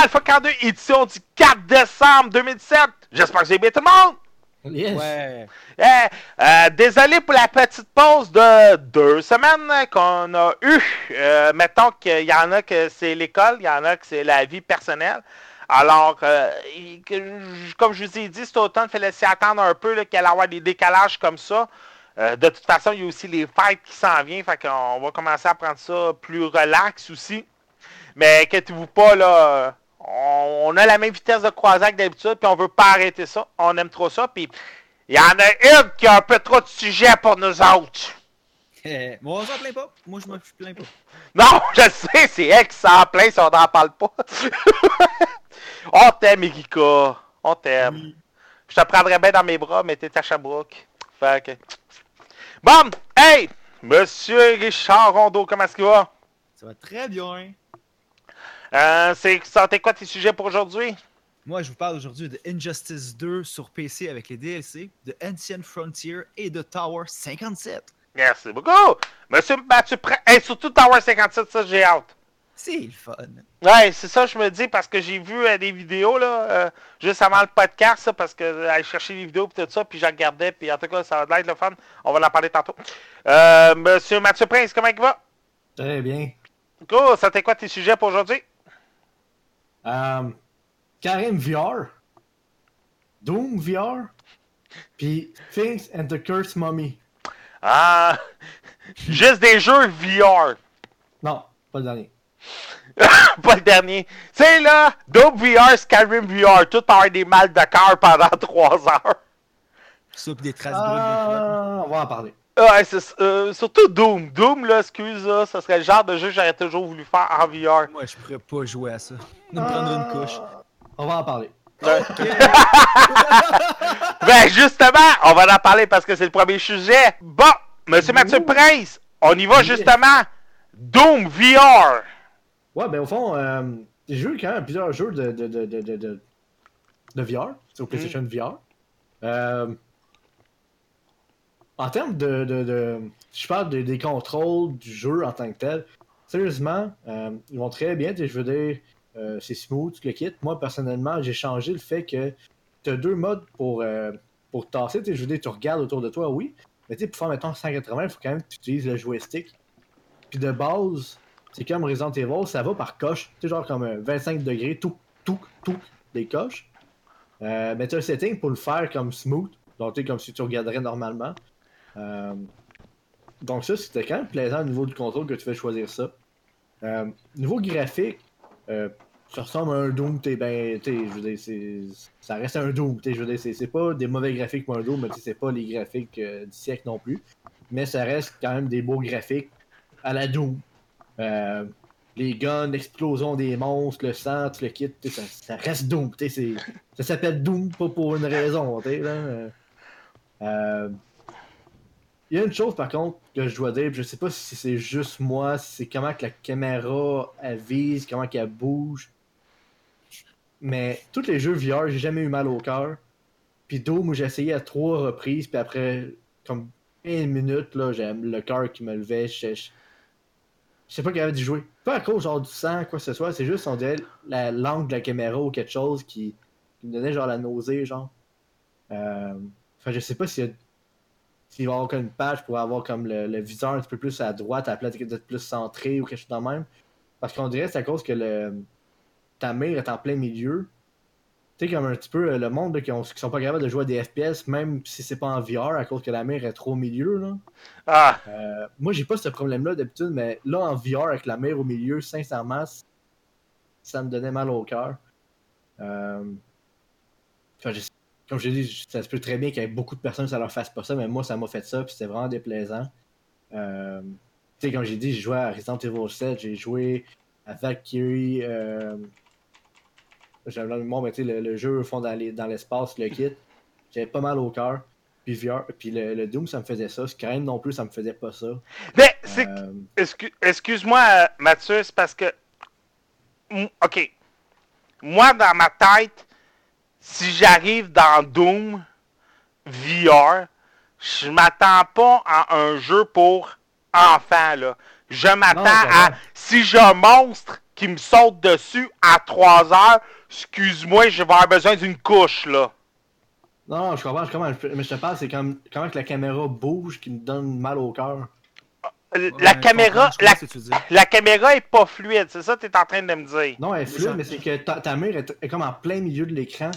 L'Alpha 42, édition du 4 décembre 2017. J'espère que vous avez bien tout le monde. Yes. Ouais. Eh, euh, désolé pour la petite pause de deux semaines qu'on a eue. Euh, mettons qu'il y en a que c'est l'école, il y en a que c'est la vie personnelle. Alors, euh, comme je vous ai dit, cet automne, il fallait s'y attendre un peu y avoir des décalages comme ça. Euh, de toute façon, il y a aussi les fêtes qui s'en viennent, fait qu'on va commencer à prendre ça plus relax aussi. Mais inquiétez-vous pas, là, on, a la même vitesse de croisière que d'habitude, puis on veut pas arrêter ça. On aime trop ça, puis il y en a une qui a un peu trop de sujets pour nous autres. Moi, on s'en plaint pas. Moi, je me plains pas. Non, je sais, c'est elle qui s'en plaint si on n'en parle pas. on t'aime, Erika. On t'aime. Je te prendrais bien dans mes bras, mais t'es à Sherbrooke. Fait que... Bon, hey! Monsieur Richard Rondeau, comment est-ce qu'il va? Ça va très bien. Euh, c'est, ça, t'es quoi tes sujets pour aujourd'hui? Moi, je vous parle aujourd'hui de Injustice 2 sur PC avec les DLC, de Ancient Frontier et de Tower 57. Merci beaucoup! Monsieur Mathieu Pré... Hey, surtout Tower 57, ça, j'ai hâte. C'est le fun. Ouais, c'est ça, je me dis, parce que j'ai vu euh, des vidéos, là, euh, juste avant le podcast, ça, parce que euh, chercher les vidéos et tout ça, puis je regardais, puis en tout cas, ça va être le fun. On va en parler tantôt. Euh, Monsieur Mathieu Prince, comment il va? Très bien. Cool, ça t'es quoi tes sujets pour aujourd'hui? Euh, Karim VR. Doom VR. Puis Things and the Cursed Mummy. Ah, juste des jeux VR. Non, pas le dernier. Pas le dernier. Tu sais, là, Dope VR, Skyrim VR, tout par des mal de cœur pendant trois heures. Ça, puis des traces brunes. bien fun. Ah, on va en parler. Ouais, c'est, euh, surtout Doom. Doom, là, excuse, là, ça serait le genre de jeu que j'aurais toujours voulu faire en VR. Moi, je pourrais pas jouer à ça. Nous me prendre une couche. On va en parler. Ben, justement, on va en parler parce que c'est le premier sujet. Bon, Monsieur Mathieu Prince, on y va justement. Doom VR. Ouais, ben au fond, euh, j'ai joué quand même plusieurs jeux de, de, de, de, de, de, de VR, sur PlayStation VR. Euh, en termes de, de. Je parle de- des contrôles du jeu en tant que tel. Sérieusement, euh, ils vont très bien. Je veux dire, euh, c'est smooth, tu le quittes. Moi, personnellement, j'ai changé le fait que tu as deux modes pour, euh, tasser. Je veux dire, tu regardes autour de toi, oui. Mais tu sais, pour faire, mettons, 180, il faut quand même que tu utilises le joystick. Puis de base, c'est comme Resident Evil, ça va par coche. Tu genre comme euh, 25 degrés, tout, tout, tout, des coches. Euh, mais tu as un setting pour le faire comme smooth. Donc, tu comme si tu regarderais normalement. Euh, donc, ça, c'était quand même plaisant au niveau du contrôle que tu fais choisir ça? Euh, niveau graphique, euh, ça ressemble à un Doom, t'es ben, je veux dire, c'est, ça reste un Doom, je c'est, pas des mauvais graphiques pour un Doom, mais c'est pas les graphiques euh, du siècle non plus. Mais ça reste quand même des beaux graphiques à la Doom. Les guns, l'explosion des monstres, le sang, le t'sais, ça, ça reste Doom, ça s'appelle Doom, pas pour une raison, t'sais, là. Il y a une chose par contre que je dois dire, je sais pas si c'est juste moi, si c'est comment que la caméra elle vise, comment qu'elle bouge. Mais tous les jeux VR, j'ai jamais eu mal au cœur. Puis Doom où j'ai essayé à trois reprises, puis après comme une minute là, j'ai le cœur qui me levait, je, sais pas qu'il avait d'y jouer. Pas à cause genre du sang, quoi que ce soit, c'est juste on dirait la langue de la caméra ou quelque chose qui, qui me donnait genre la nausée, genre. Euh, enfin, je sais pas s'il y a s'il va y avoir comme une page pour avoir comme le, le viseur un petit peu plus à droite à la place d'être plus centré ou quelque chose de même. Parce qu'on dirait que c'est à cause que le, ta mire est en plein milieu. Tu sais, comme un petit peu euh, le monde là, qui, ont, qui sont pas capables de jouer à des FPS, même si c'est pas en VR, à cause que la mire est trop au milieu. Là. Ah, Euh, moi, j'ai pas ce problème-là d'habitude, mais là, en VR, avec la mire au milieu, sincèrement, ça me donnait mal au cœur. Euh... Enfin, je- Comme je l'ai dit, ça se peut très bien qu'il y ait beaucoup de personnes, ça leur fasse pas ça, mais moi, ça m'a fait ça, puis c'était vraiment déplaisant. Euh... Tu sais, comme j'ai dit, j'ai joué à Resident Evil 7, j'ai joué à Valkyrie. Euh... J'avais le mémoire, mais tu sais, le, le jeu au fond dans les- dans l'espace, le kit. J'avais pas mal au cœur. Puis VR, puis le, le Doom, ça me faisait ça. Skyrim non plus, ça me faisait pas ça. mais c'est Euh, Excu- Excuse-moi, Mathieu, c'est parce que. Ok. Moi, dans ma tête, si j'arrive dans Doom VR, je m'attends pas à un jeu pour enfant, là. Je m'attends à. Si j'ai un monstre qui me saute dessus à 3 heures, excuse-moi, je vais avoir besoin d'une couche, là. Non, non, je comprends, je comprends. Mais je te parle, c'est comme comment que la caméra bouge qui me donne mal au cœur? Ouais, la caméra. La, comprends ce que tu dis. la caméra est pas fluide, c'est ça que tu es en train de me dire. Non, elle est Mais fluide, mais c'est que ta, ta mère est, est comme en plein milieu de l'écran.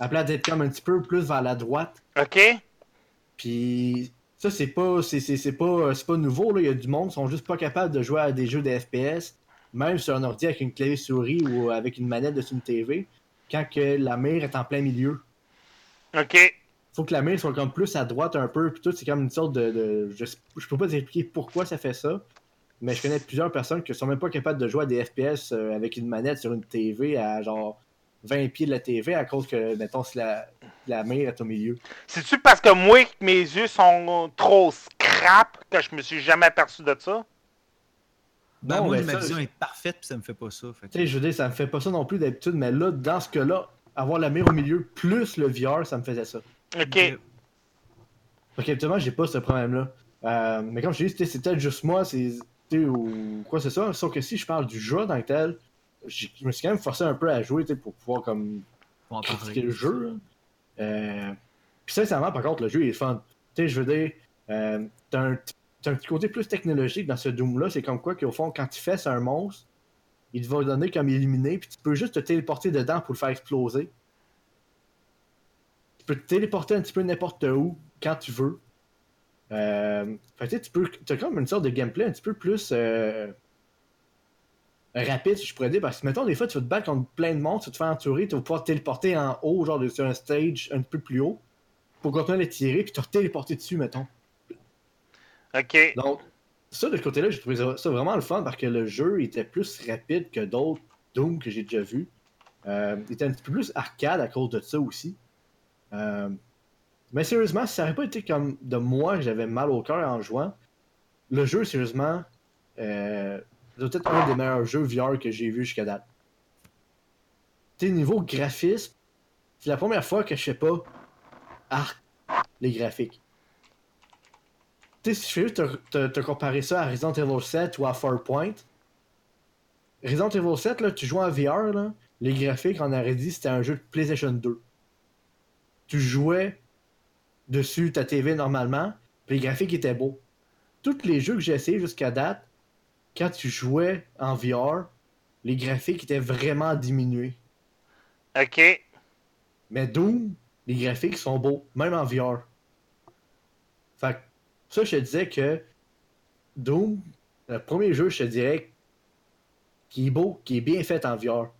Elle place d'être comme un petit peu plus vers la droite. OK? Puis ça, c'est pas, c'est, c'est, c'est pas, c'est pas nouveau. Là. Il y a du monde qui sont juste pas capables de jouer à des jeux de FPS, même sur un ordi avec une clavier souris ou avec une manette dessus une TV, quand que la mère est en plein milieu. OK. Faut que la mère soit comme plus à droite un peu, puis tout, c'est comme une sorte de. de- je, je peux pas t'expliquer pourquoi ça fait ça, mais je connais plusieurs personnes qui sont même pas capables de jouer à des FPS euh, avec une manette sur une TV à genre 20 pieds de la TV à cause que, mettons, si la, la mère est au milieu. C'est-tu parce que moi, que mes yeux sont trop scrap que je me suis jamais aperçu de ça? Ben, Non, moi, ma vision est parfaite, puis ça me fait pas ça. fait que- Tu sais, je veux dire, ça me fait pas ça non plus d'habitude, mais là, dans ce cas-là, avoir la mire au milieu plus le VR, ça me faisait ça. OK. Donc, habituellement, j'ai pas ce problème-là. Euh, mais comme je te dis, c'était- c'est peut-être juste moi, c'est. Ou quoi, c'est ça. Sauf que si je parle du jeu tant que tel, je me suis quand même forcé un peu à jouer, pour pouvoir comme critiquer parler. le jeu. Euh, Puis sincèrement, par contre, le jeu il est fun. Tu sais, je veux dire, euh, t'as un, un petit côté plus technologique dans ce Doom-là. C'est comme quoi qu'au fond, quand tu fais un monstre, il te va donner comme éliminé, puis tu peux juste te téléporter dedans pour le faire exploser. Tu peux te téléporter un petit peu n'importe où, quand tu veux. Euh, fait que tu peux. T'as comme une sorte de gameplay un petit peu plus. euh, rapide, si je pourrais dire, parce que mettons, des fois, tu vas te battre contre plein de monde, tu vas te faire entourer, tu vas pouvoir te téléporter en haut, genre de- sur un stage un peu plus haut, pour continuer à les tirer, puis te téléporter dessus, mettons. OK. Donc, ça, de ce côté-là, j'ai trouvé ça, vraiment le fun, parce que le jeu était plus rapide que d'autres Doom que j'ai déjà vus. Euh, il était un petit peu plus arcade à cause de ça aussi. Euh, mais sérieusement, si ça n'aurait pas été comme de moi que j'avais mal au cœur en jouant, le jeu, sérieusement, euh, c'est peut-être un des meilleurs jeux VR que j'ai vu jusqu'à date. Sais, niveau graphisme, c'est la première fois que je fais pas arc les graphiques. Tu sais, si je fais te comparer ça à Resident Evil 7 ou à Farpoint, Resident Evil 7, là, tu joues en VR, là, les graphiques, on aurait dit c'était un jeu de PlayStation 2. Tu jouais dessus ta TV normalement, puis les graphiques étaient beaux. Tous les jeux que j'ai essayé jusqu'à date, quand tu jouais en VR, les graphiques étaient vraiment diminués. OK. Mais Doom, les graphiques sont beaux, même en VR. Fait que ça, je te disais que Doom, le premier jeu, je te dirais, qui est beau, qui est bien fait en VR.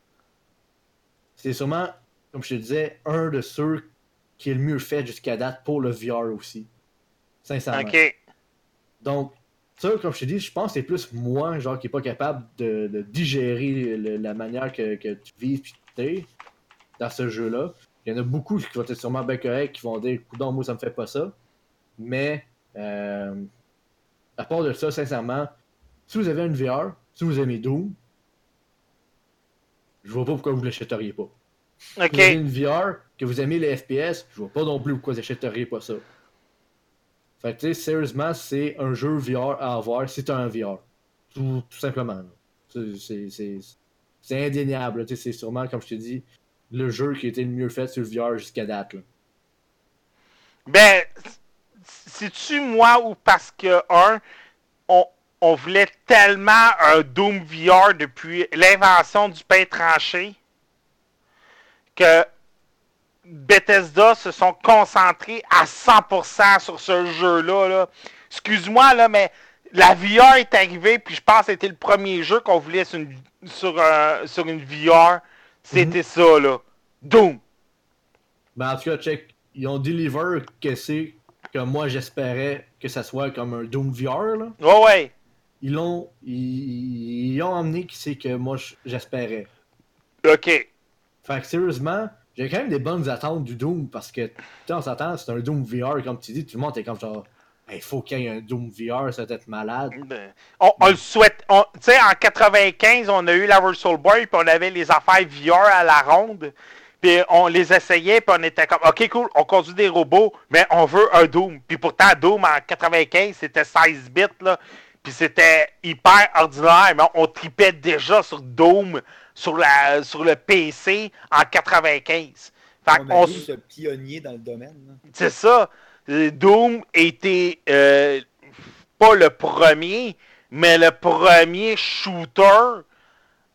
C'est sûrement, comme je te disais, un de ceux qui est le mieux fait jusqu'à date pour le VR aussi. Sincèrement. OK. Donc, ça, comme je te dis, je pense que c'est plus moi, genre, qui est pas capable de, de digérer le- la manière que, que tu vis pis t'es dans ce jeu-là. Il y en a beaucoup qui vont être sûrement bien corrects, qui vont dire, coudon, moi, ça me fait pas ça. Mais, euh, à part de ça, sincèrement, si vous avez une VR, si vous aimez Doom, je vois pas pourquoi vous l'achèteriez pas. Si vous avez une VR, que vous aimez les FPS, je vois pas non plus pourquoi vous achèteriez pas ça. Sérieusement, c'est un jeu VR à avoir si t'as un VR. Tout, tout simplement. C'est- indéniable. C'est sûrement, comme je te dis, le jeu qui a été le mieux fait sur le VR jusqu'à date. Ben, c'est-tu moi ou parce que, un, on, on voulait tellement un Doom VR depuis l'invention du pain tranché que Bethesda se sont concentrés à 100% sur ce jeu-là. là. Excuse-moi, là, mais la VR est arrivée, puis je pense que c'était le premier jeu qu'on voulait sur une, sur, sur une VR. C'était ça, là. Doom. Ben, en tout cas, check. Ils ont deliver que c'est que moi j'espérais que ça soit comme un Doom VR. Là. Ouais, ouais. Ils l'ont. Ils, ils ont emmené qui c'est que moi j'espérais. OK. Fait que sérieusement, j'ai quand même des bonnes attentes du Doom parce que, on s'attend, c'est un Doom VR, comme tu dis, tout le monde est comme genre, il faut qu'il y ait un Doom VR, ça va être malade. Ben, On, on le souhaite. on- Tu sais, en 95, on a eu la Virtual Boy, puis on avait les affaires VR à la ronde. Puis on les essayait, puis on était comme, OK, cool, on conduit des robots, mais on veut un Doom. Puis pourtant, Doom en 95, c'était 16 bits, là. Puis c'était hyper ordinaire, mais on, tripait déjà sur Doom, sur, la, sur le PC en 95. Fait on, on pionnier dans le domaine. C'est ça. Doom était euh, pas le premier, mais le premier shooter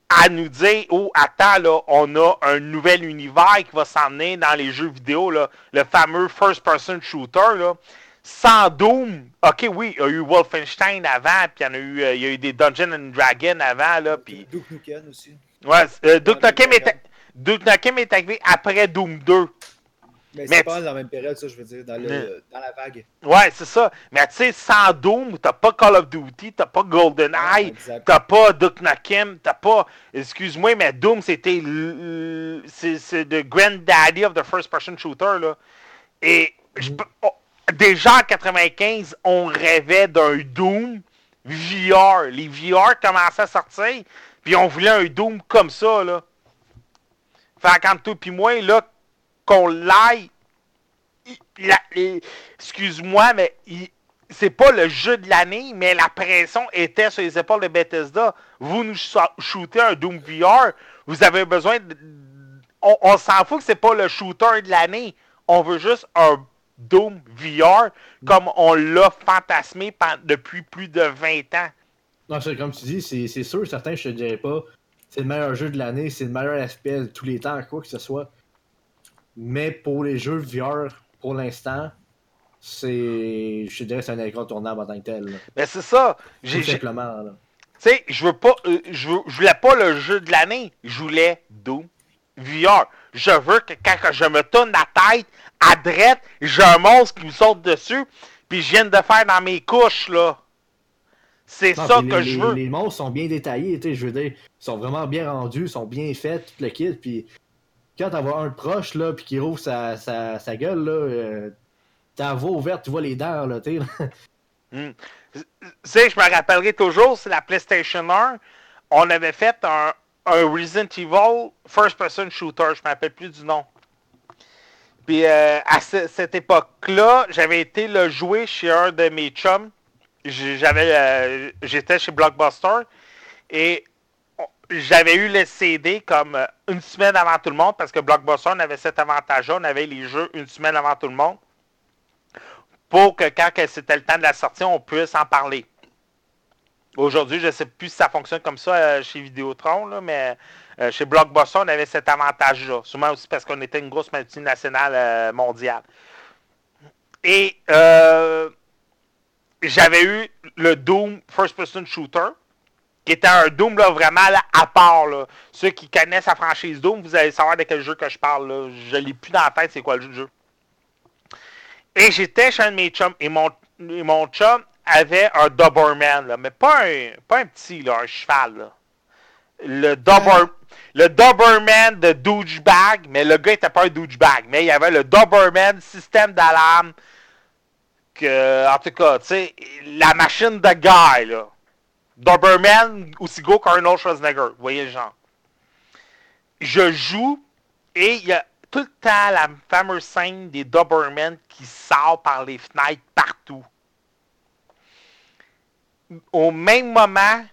à nous dire Oh, attends, là, on a un nouvel univers qui va s'emmener dans les jeux vidéo, là, le fameux first-person shooter. Là. Sans Doom, ok, oui, il y a eu Wolfenstein avant, puis il y, en a eu, euh, il y a eu des Dungeons and Dragons avant. Là, puis... Duke Nukem aussi. Ouais, euh, Duke, Nukem est, Duke est arrivé après Doom 2. Mais c'est pas dans la même période, ça, je veux dire, dans, le, dans la vague. Ouais, c'est ça. Mais tu sais, sans Doom, t'as pas Call of Duty, t'as pas GoldenEye, t'as pas Duke Nukem, t'as pas. Excuse-moi, mais Doom, c'était. C'est the granddaddy of the first-person shooter, là. Et mm. oh, déjà en 95, on rêvait d'un Doom VR. Les VR commençaient à sortir, puis on voulait un Doom comme ça, là. Fait quand toi puis moi, là, qu'on l'aille. Excuse-moi, mais c'est pas le jeu de l'année, mais la pression était sur les épaules de Bethesda. Vous nous shootez un Doom VR, vous avez besoin de. On, s'en fout que c'est pas le shooter de l'année. On veut juste un Doom VR comme on l'a fantasmé depuis plus de 20 ans. Non, c'est comme tu dis, c'est sûr, certains, je te dirais pas, c'est le meilleur jeu de l'année, c'est le meilleur FPS de tous les temps, quoi que ce soit. Mais pour les jeux VR, pour l'instant, c'est. Je dirais c'est un incontournable en tant que tel. Mais c'est ça. Tout simplement. Tu sais, je veux pas. Euh, je, voulais pas le jeu de l'année. Je voulais Doom VR. Je veux que quand je me tourne la tête à droite, j'ai un monstre qui me saute dessus, puis je viens de faire dans mes couches, là. C'est ça que je veux. Les, monstres sont bien détaillés, tu sais, je veux dire. Ils sont vraiment bien rendus, sont bien faits, tout le kit, puis quand t'en vois un proche, là, puis qui rouvre sa, sa, sa gueule, là, euh, ta voix ouverte, tu vois les dents, là, tu sais. Sais, je me rappellerai toujours, c'est la PlayStation 1, on avait fait un, un Resident Evil first-person shooter, je me rappelle plus du nom. Puis euh, à cette époque-là, j'avais été le jouer chez un de mes chums. J'avais, euh, j'étais chez Blockbuster et j'avais eu le CD comme euh, une semaine avant tout le monde parce que Blockbuster avait cet avantage-là. On avait les jeux une semaine avant tout le monde pour que quand c'était le temps de la sortie, on puisse en parler. Aujourd'hui, je ne sais plus si ça fonctionne comme ça euh, chez Vidéotron, là, mais chez Blockbuster, on avait cet avantage-là. Souvent aussi parce qu'on était une grosse multinationale mondiale. Et j'avais eu le Doom First Person Shooter qui était un Doom là, vraiment à part. Là. Ceux qui connaissent la franchise Doom, vous allez savoir de quel jeu que je parle. Là. Je l'ai plus dans la tête, c'est quoi le jeu. Et j'étais chez un de mes chums, et mon, mon chum avait un Doberman, là, mais pas un, pas un petit, là, un cheval. Là. Le, Dober, le Doberman de douchebag, mais le gars était pas un douchebag, mais il y avait le Doberman système d'alarme. En tout cas, tu sais, la machine de guy, là. Doberman aussi gros qu'Arnold Schwarzenegger. Vous voyez le genre. Je joue et il y a tout le temps la fameuse scène des Doberman qui sortent par les fenêtres partout. Au même moment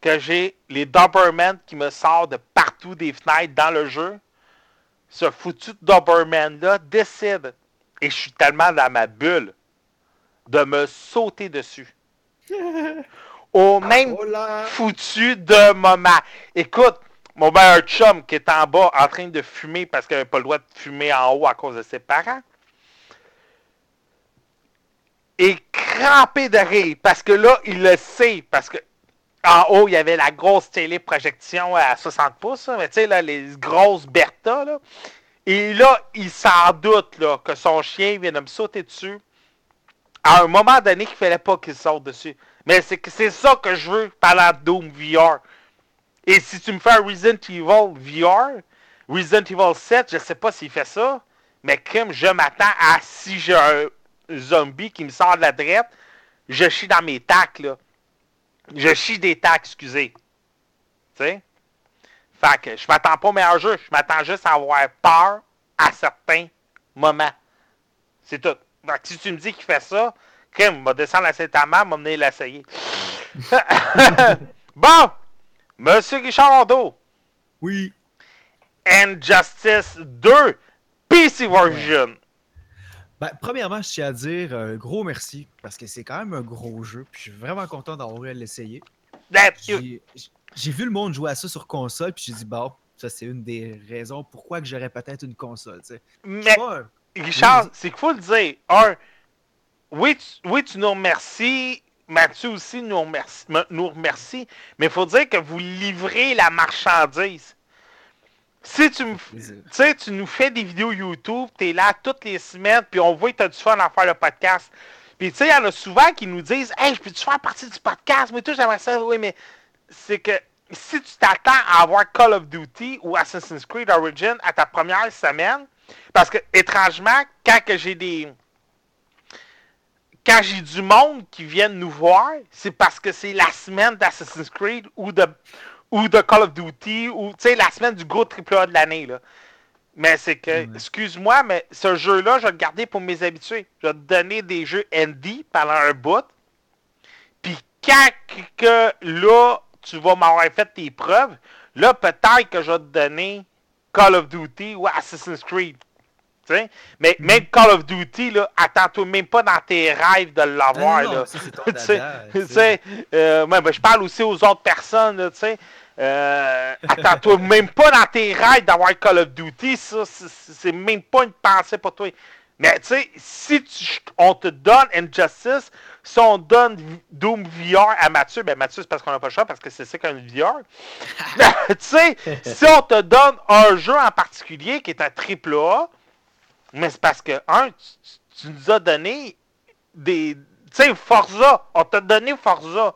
que j'ai les Doberman qui me sortent de partout des fenêtres dans le jeu, ce foutu Doberman-là décide, et je suis tellement dans ma bulle, de me sauter dessus. au même foutu de moment. Écoute, mon meilleur chum qui est en bas en train de fumer parce qu'il n'avait pas le droit de fumer en haut à cause de ses parents. est crampé de rire parce que là, il le sait. Parce que en haut, il y avait la grosse téléprojection à 60 pouces, mais tu sais, là, les grosses Bertha. Là. Et là, il s'en doute là, que son chien vient de me sauter dessus. À un moment donné qu'il fallait pas qu'il saute dessus. Mais c'est c'est ça que je veux pendant Doom VR. Et si tu me fais Resident Evil VR, Resident Evil 7, je sais pas s'il fait ça, mais comme je m'attends à si j'ai un zombie qui me sort de la drette, je chie dans mes tacs. Je chie des tacs, excusez. Tu sais? Fait que je m'attends pas au meilleur jeu. Je m'attends juste à avoir peur à certains moments. C'est tout. Donc, si tu me dis qu'il fait ça, crime, va descendre à Saint-Amand, m'a mener l'essayer. bon! Monsieur Richard Rondeau. Oui. Injustice 2 PC version. Ben, premièrement, je tiens à dire un gros merci parce que c'est quand même un gros jeu. Puis je suis vraiment content d'avoir l'essayer. Ben, J'ai vu le monde jouer à ça sur console, puis j'ai dit, bon, ça c'est une des raisons pourquoi que j'aurais peut-être une console. tu sais. Je mais suis pas un- Richard, Oui. c'est qu'il faut le dire. Un, oui, tu, oui, tu nous remercies. Mathieu aussi nous remercie, me- nous remercie. Mais il faut dire que vous livrez la marchandise. Si tu me tu nous fais des vidéos YouTube, tu es là toutes les semaines, puis on voit que tu as du fun à faire le podcast. Puis tu sais, il y en a souvent qui nous disent Hey, je peux-tu faire partie du podcast Mais toi, j'aimerais ça. Oui, mais c'est que si tu t'attends à avoir Call of Duty ou Assassin's Creed Origin à ta première semaine, parce que étrangement, quand que j'ai des. Quand j'ai du monde qui viennent nous voir, c'est parce que c'est la semaine d'Assassin's Creed ou de ou de Call of Duty, ou tu sais, la semaine du gros AAA de l'année. là. Mais c'est que, excuse-moi, mais ce jeu-là, je vais le garder pour mes habitués. Je vais te donner des jeux indie pendant un bout. Puis quand que là, tu vas m'avoir fait tes preuves, là, peut-être que je vais te donner Call of Duty ou Assassin's Creed. Mais même Call of Duty, là, attends-toi même pas dans tes rêves de l'avoir. Ah euh, ben, je parle aussi aux autres personnes, là, tu sais. Euh, attends-toi même pas dans tes rêves d'avoir Call of Duty, ça, c'est même pas une pensée pour toi. Mais tu sais, si tu- on te donne Injustice, si on donne Doom VR à Mathieu, ben Mathieu, c'est parce qu'on n'a pas le choix, parce que c'est ça qu'un VR. tu sais, si on te donne un jeu en particulier qui est un triple A, mais c'est parce que, un, tu, tu nous as donné des. Tu sais, Forza, on t'a donné Forza.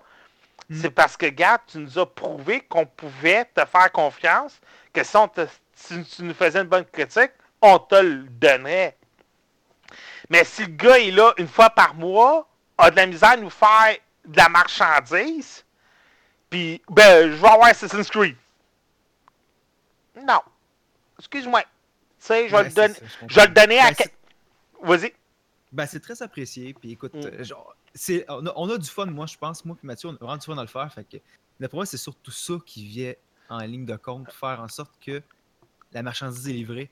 Mm. C'est parce que, gars, tu nous as prouvé qu'on pouvait te faire confiance, que si, on te- si tu nous faisais une bonne critique, on te le donnerait. Mais si le gars est là une fois par mois, a de la misère à nous faire de la marchandise, puis, ben, je vais avoir Assassin's Creed. Non. Excuse-moi. Tu sais, je vais Ouais, le donner. ça, je le donner à. Ben, Vas-y. Ben, c'est très apprécié. Puis écoute, Mm. euh, genre, on, a, on a du fun, moi, je pense. Moi et Mathieu, on a vraiment du fun à le faire. Fait que, d'après moi, c'est surtout ça qui vient en ligne de compte, faire en sorte que la marchandise est livrée.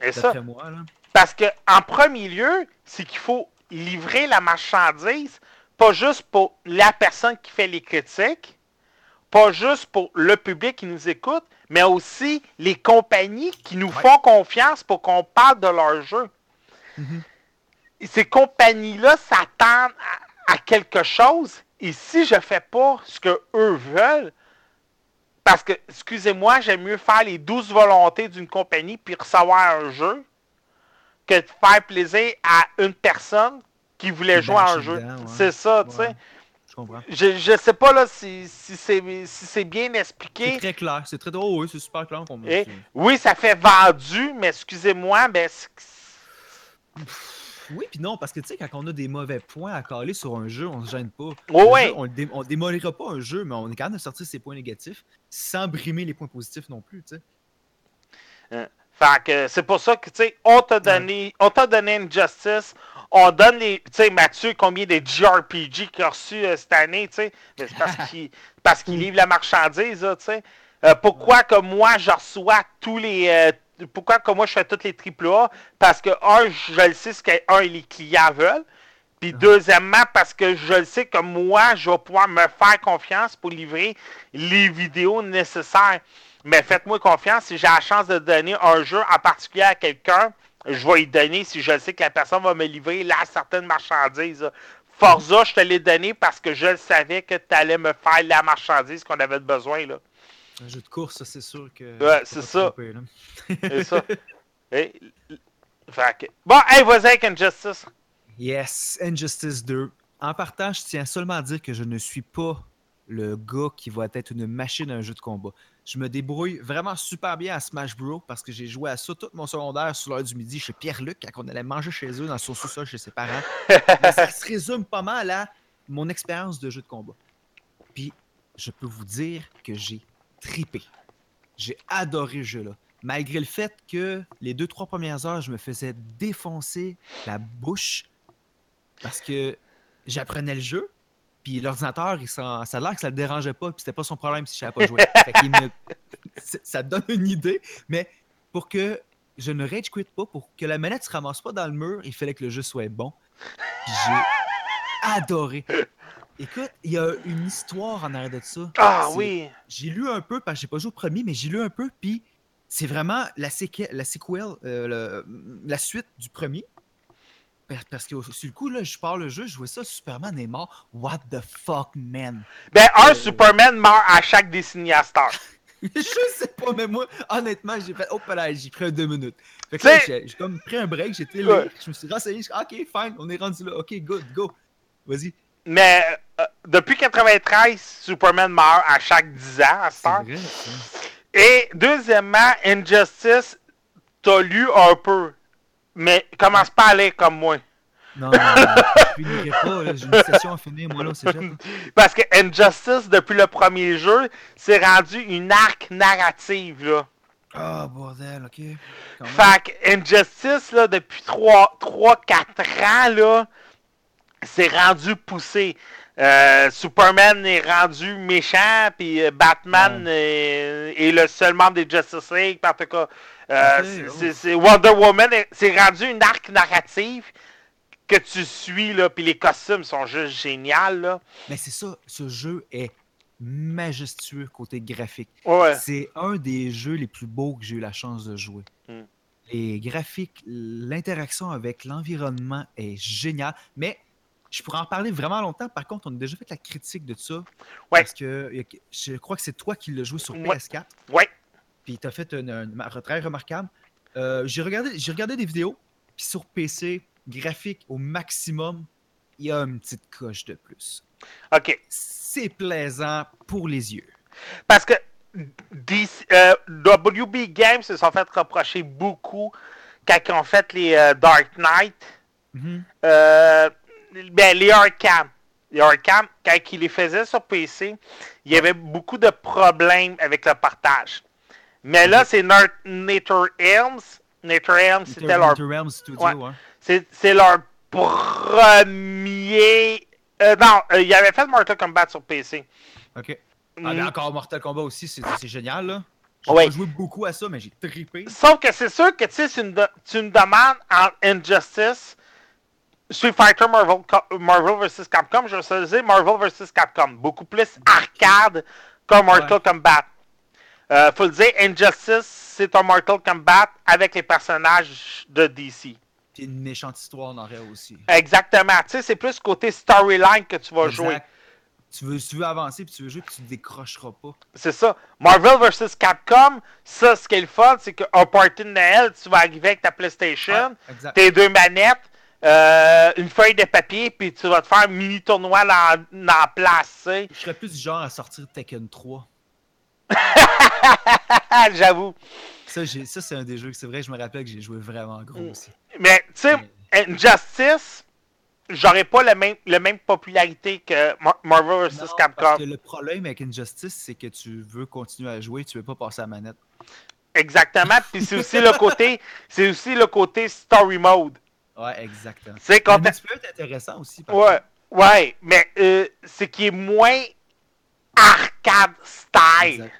Et ça. Moi, là. Parce que, en premier lieu, c'est qu'il faut livrer la marchandise, pas juste pour la personne qui fait les critiques, pas juste pour le public qui nous écoute, mais aussi les compagnies qui nous Ouais. font confiance pour qu'on parle de leur jeu. Mhm. Ces compagnies-là s'attendent à, à quelque chose, et si je fais pas ce que eux veulent, parce que, excusez-moi, j'aime mieux faire les douze volontés d'une compagnie puis recevoir un jeu que de faire plaisir à une personne qui voulait jouer à un jeu. ouais. C'est ça, tu sais. Ouais, je comprends. Je, je sais pas là si, si c'est si c'est bien C'est expliqué. très clair. C'est très drôle. oui, c'est super clair pour moi. Et- c'est- Oui, ça fait vendu, mais excusez-moi, ben c'est- Oui, puis non, parce que tu sais, quand on a des mauvais points à caler sur un jeu, on se gêne pas. Oui. jeu, on, dé- on démolira pas un jeu, mais on est capable de sortir ses points négatifs sans brimer les points positifs non plus, tu sais. Fait que c'est pour ça que tu sais, on t'a donné, on t'a donné une justice. On donne les, tu sais, Mathieu, combien de JRPG qu'il a reçu euh, cette année, tu sais, mais c'est parce qu'il, parce qu'il livre la marchandise, tu sais. Euh, pourquoi que moi je reçois tous les, euh, pourquoi que moi je fais toutes les AAA Parce que un, je le sais ce que un les clients veulent. Puis deuxièmement, parce que je le sais que moi, je vais pouvoir me faire confiance pour livrer les vidéos nécessaires. Mais faites-moi confiance, si j'ai la chance de donner un jeu en particulier à quelqu'un, je vais y donner si je sais que la personne va me livrer la certaine marchandise. là. Forza, je te l'ai donné parce que je le savais que tu allais me faire la marchandise qu'on avait besoin. Là. Un jeu de course, c'est sûr que. Ouais, c'est ça. là. C'est ça. Et- fait que- Bon, hey, vas-y avec Injustice. Yes, Injustice 2. En partant, je tiens seulement à dire que je ne suis pas le gars qui va être une machine à un jeu de combat. Je me débrouille vraiment super bien à Smash Bros. parce que j'ai joué à ça tout mon secondaire sur l'heure du midi chez Pierre-Luc quand on allait manger chez eux dans son sous-sol chez ses parents. Mais ça se résume pas mal à mon expérience de jeu de combat. Puis, je peux vous dire que j'ai tripé. J'ai adoré le jeu-là. Malgré le fait que les deux, trois premières heures, je me faisais défoncer la bouche parce que j'apprenais le jeu, puis l'ordinateur, ça a l'air que ça le dérangeait pas, puis c'était pas son problème si je savais pas jouer. Fait me- Ça donne une idée, mais pour que je ne rage quit pas, pour que la manette se ramasse pas dans le mur, il fallait que le jeu soit bon. J'ai adoré. Écoute, il y a une histoire en arrière de ça. Ah oui. J'ai lu un peu, parce que j'ai pas joué au premier, mais j'ai lu un peu, puis c'est vraiment la, séquelle, la sequel, euh, le- la suite du premier. Parce- Parce que sur le coup, là, je pars le jeu, je vois ça, Superman est mort. What the fuck, man? Ben, un, Euh, Superman meurt à chaque décennie à Star. je sais pas, mais moi, honnêtement, j'ai fait, oh, là, j'ai pris deux minutes. Fait que là, j'ai comme pris un break, j'étais Ouais. là, je me suis renseigné, je suis ok, fine, on est rendu là, ok, good, go. Vas-y. Mais euh, depuis 93, Superman meurt à chaque 10 ans à Star. vrai. Et deuxièmement, Injustice, t'as lu un peu. Mais commence pas à lire comme moi. Non, non, non, je finirai pas, j'ai une session à finir, moi, là, cégep. là. Parce que Injustice, depuis le premier jeu, c'est rendu une arc narrative, là. Ah, bordel, ok. Quand. Fait que Injustice, là, depuis 3-4 ans, là, c'est rendu poussé. Euh, Superman est rendu méchant, puis euh, Batman est, est le seul membre des Justice League. En tout cas, euh, c'est- Wonder Woman, est- c'est rendu une arc narrative que tu suis, là, puis les costumes sont juste géniaux, là. Mais c'est ça, ce jeu est majestueux côté graphique. Ouais. C'est un des jeux les plus beaux que j'ai eu la chance de jouer. Mm. Les graphiques, l'interaction avec l'environnement est génial, mais je pourrais en parler vraiment longtemps. Par contre, on a déjà fait la critique de ça. Ouais. Parce que je crois que c'est toi qui l'as joué sur Ouais. PS4. Ouais. Puis tu as fait une, une mar- très remarquable. Euh, j'ai regardé, j'ai regardé des vidéos, puis sur PC, graphique au maximum, il y a une petite coche de plus. OK. C'est plaisant pour les yeux. Parce que DC, euh, WB Games se sont fait reprocher beaucoup quand ils ont fait les euh, Dark Knight. Mhm. Euh, ben, les Arkham. Les Arkham, quand ils les faisaient sur PC, il y avait beaucoup de problèmes avec le partage. Mais là, c'est Nature Helms. Nature Helms, c'était leur, Studio, Ouais. ouais. c'est, leur premier. euh, non, euh, ils avaient fait Mortal Kombat sur PC. Ok. Ah, mais Mm. encore Mortal Kombat aussi, c'est génial, là. J'ai Ouais. joué beaucoup à ça, mais j'ai trippé. Sauf que c'est sûr que tu sais, tu me de- tu me demandes en Injustice, Street Fighter Marvel, Marvel vs Capcom, je vais Marvel vs Capcom. Beaucoup plus arcade qu'un Mortal Kombat. Euh, faut le dire, Injustice, c'est un Mortal Kombat avec les personnages de DC. Puis une méchante histoire en arrière aussi. Exactement. Tu sais, c'est plus côté storyline que tu vas Exact. jouer. Tu veux, tu veux avancer, puis tu veux jouer, puis tu décrocheras pas. C'est ça. Marvel vs Capcom, ça, ce qui est le fun, c'est qu'un party de Noël, tu vas arriver avec ta PlayStation. Ouais, tes deux manettes, euh, une feuille de papier, puis tu vas te faire un mini tournoi dans, dans place, tu sais. Je serais plus du genre à sortir Tekken 3. J'avoue. Ça, ça c'est un des jeux que c'est vrai, je me rappelle que j'ai joué vraiment gros aussi. Mais, tu sais, Injustice, j'aurais pas la même, la même popularité que Mar- Marvel vs Non, Parce Capcom. que le problème avec Injustice, c'est que tu veux continuer à jouer, tu veux pas passer à la manette. Exactement. Puis c'est aussi le côté, c'est aussi le côté story mode. Ouais, exactement. Sais, quand est intéressant aussi. par Ouais, ouais, mais euh, c'est qui est moins arcade style. Exact.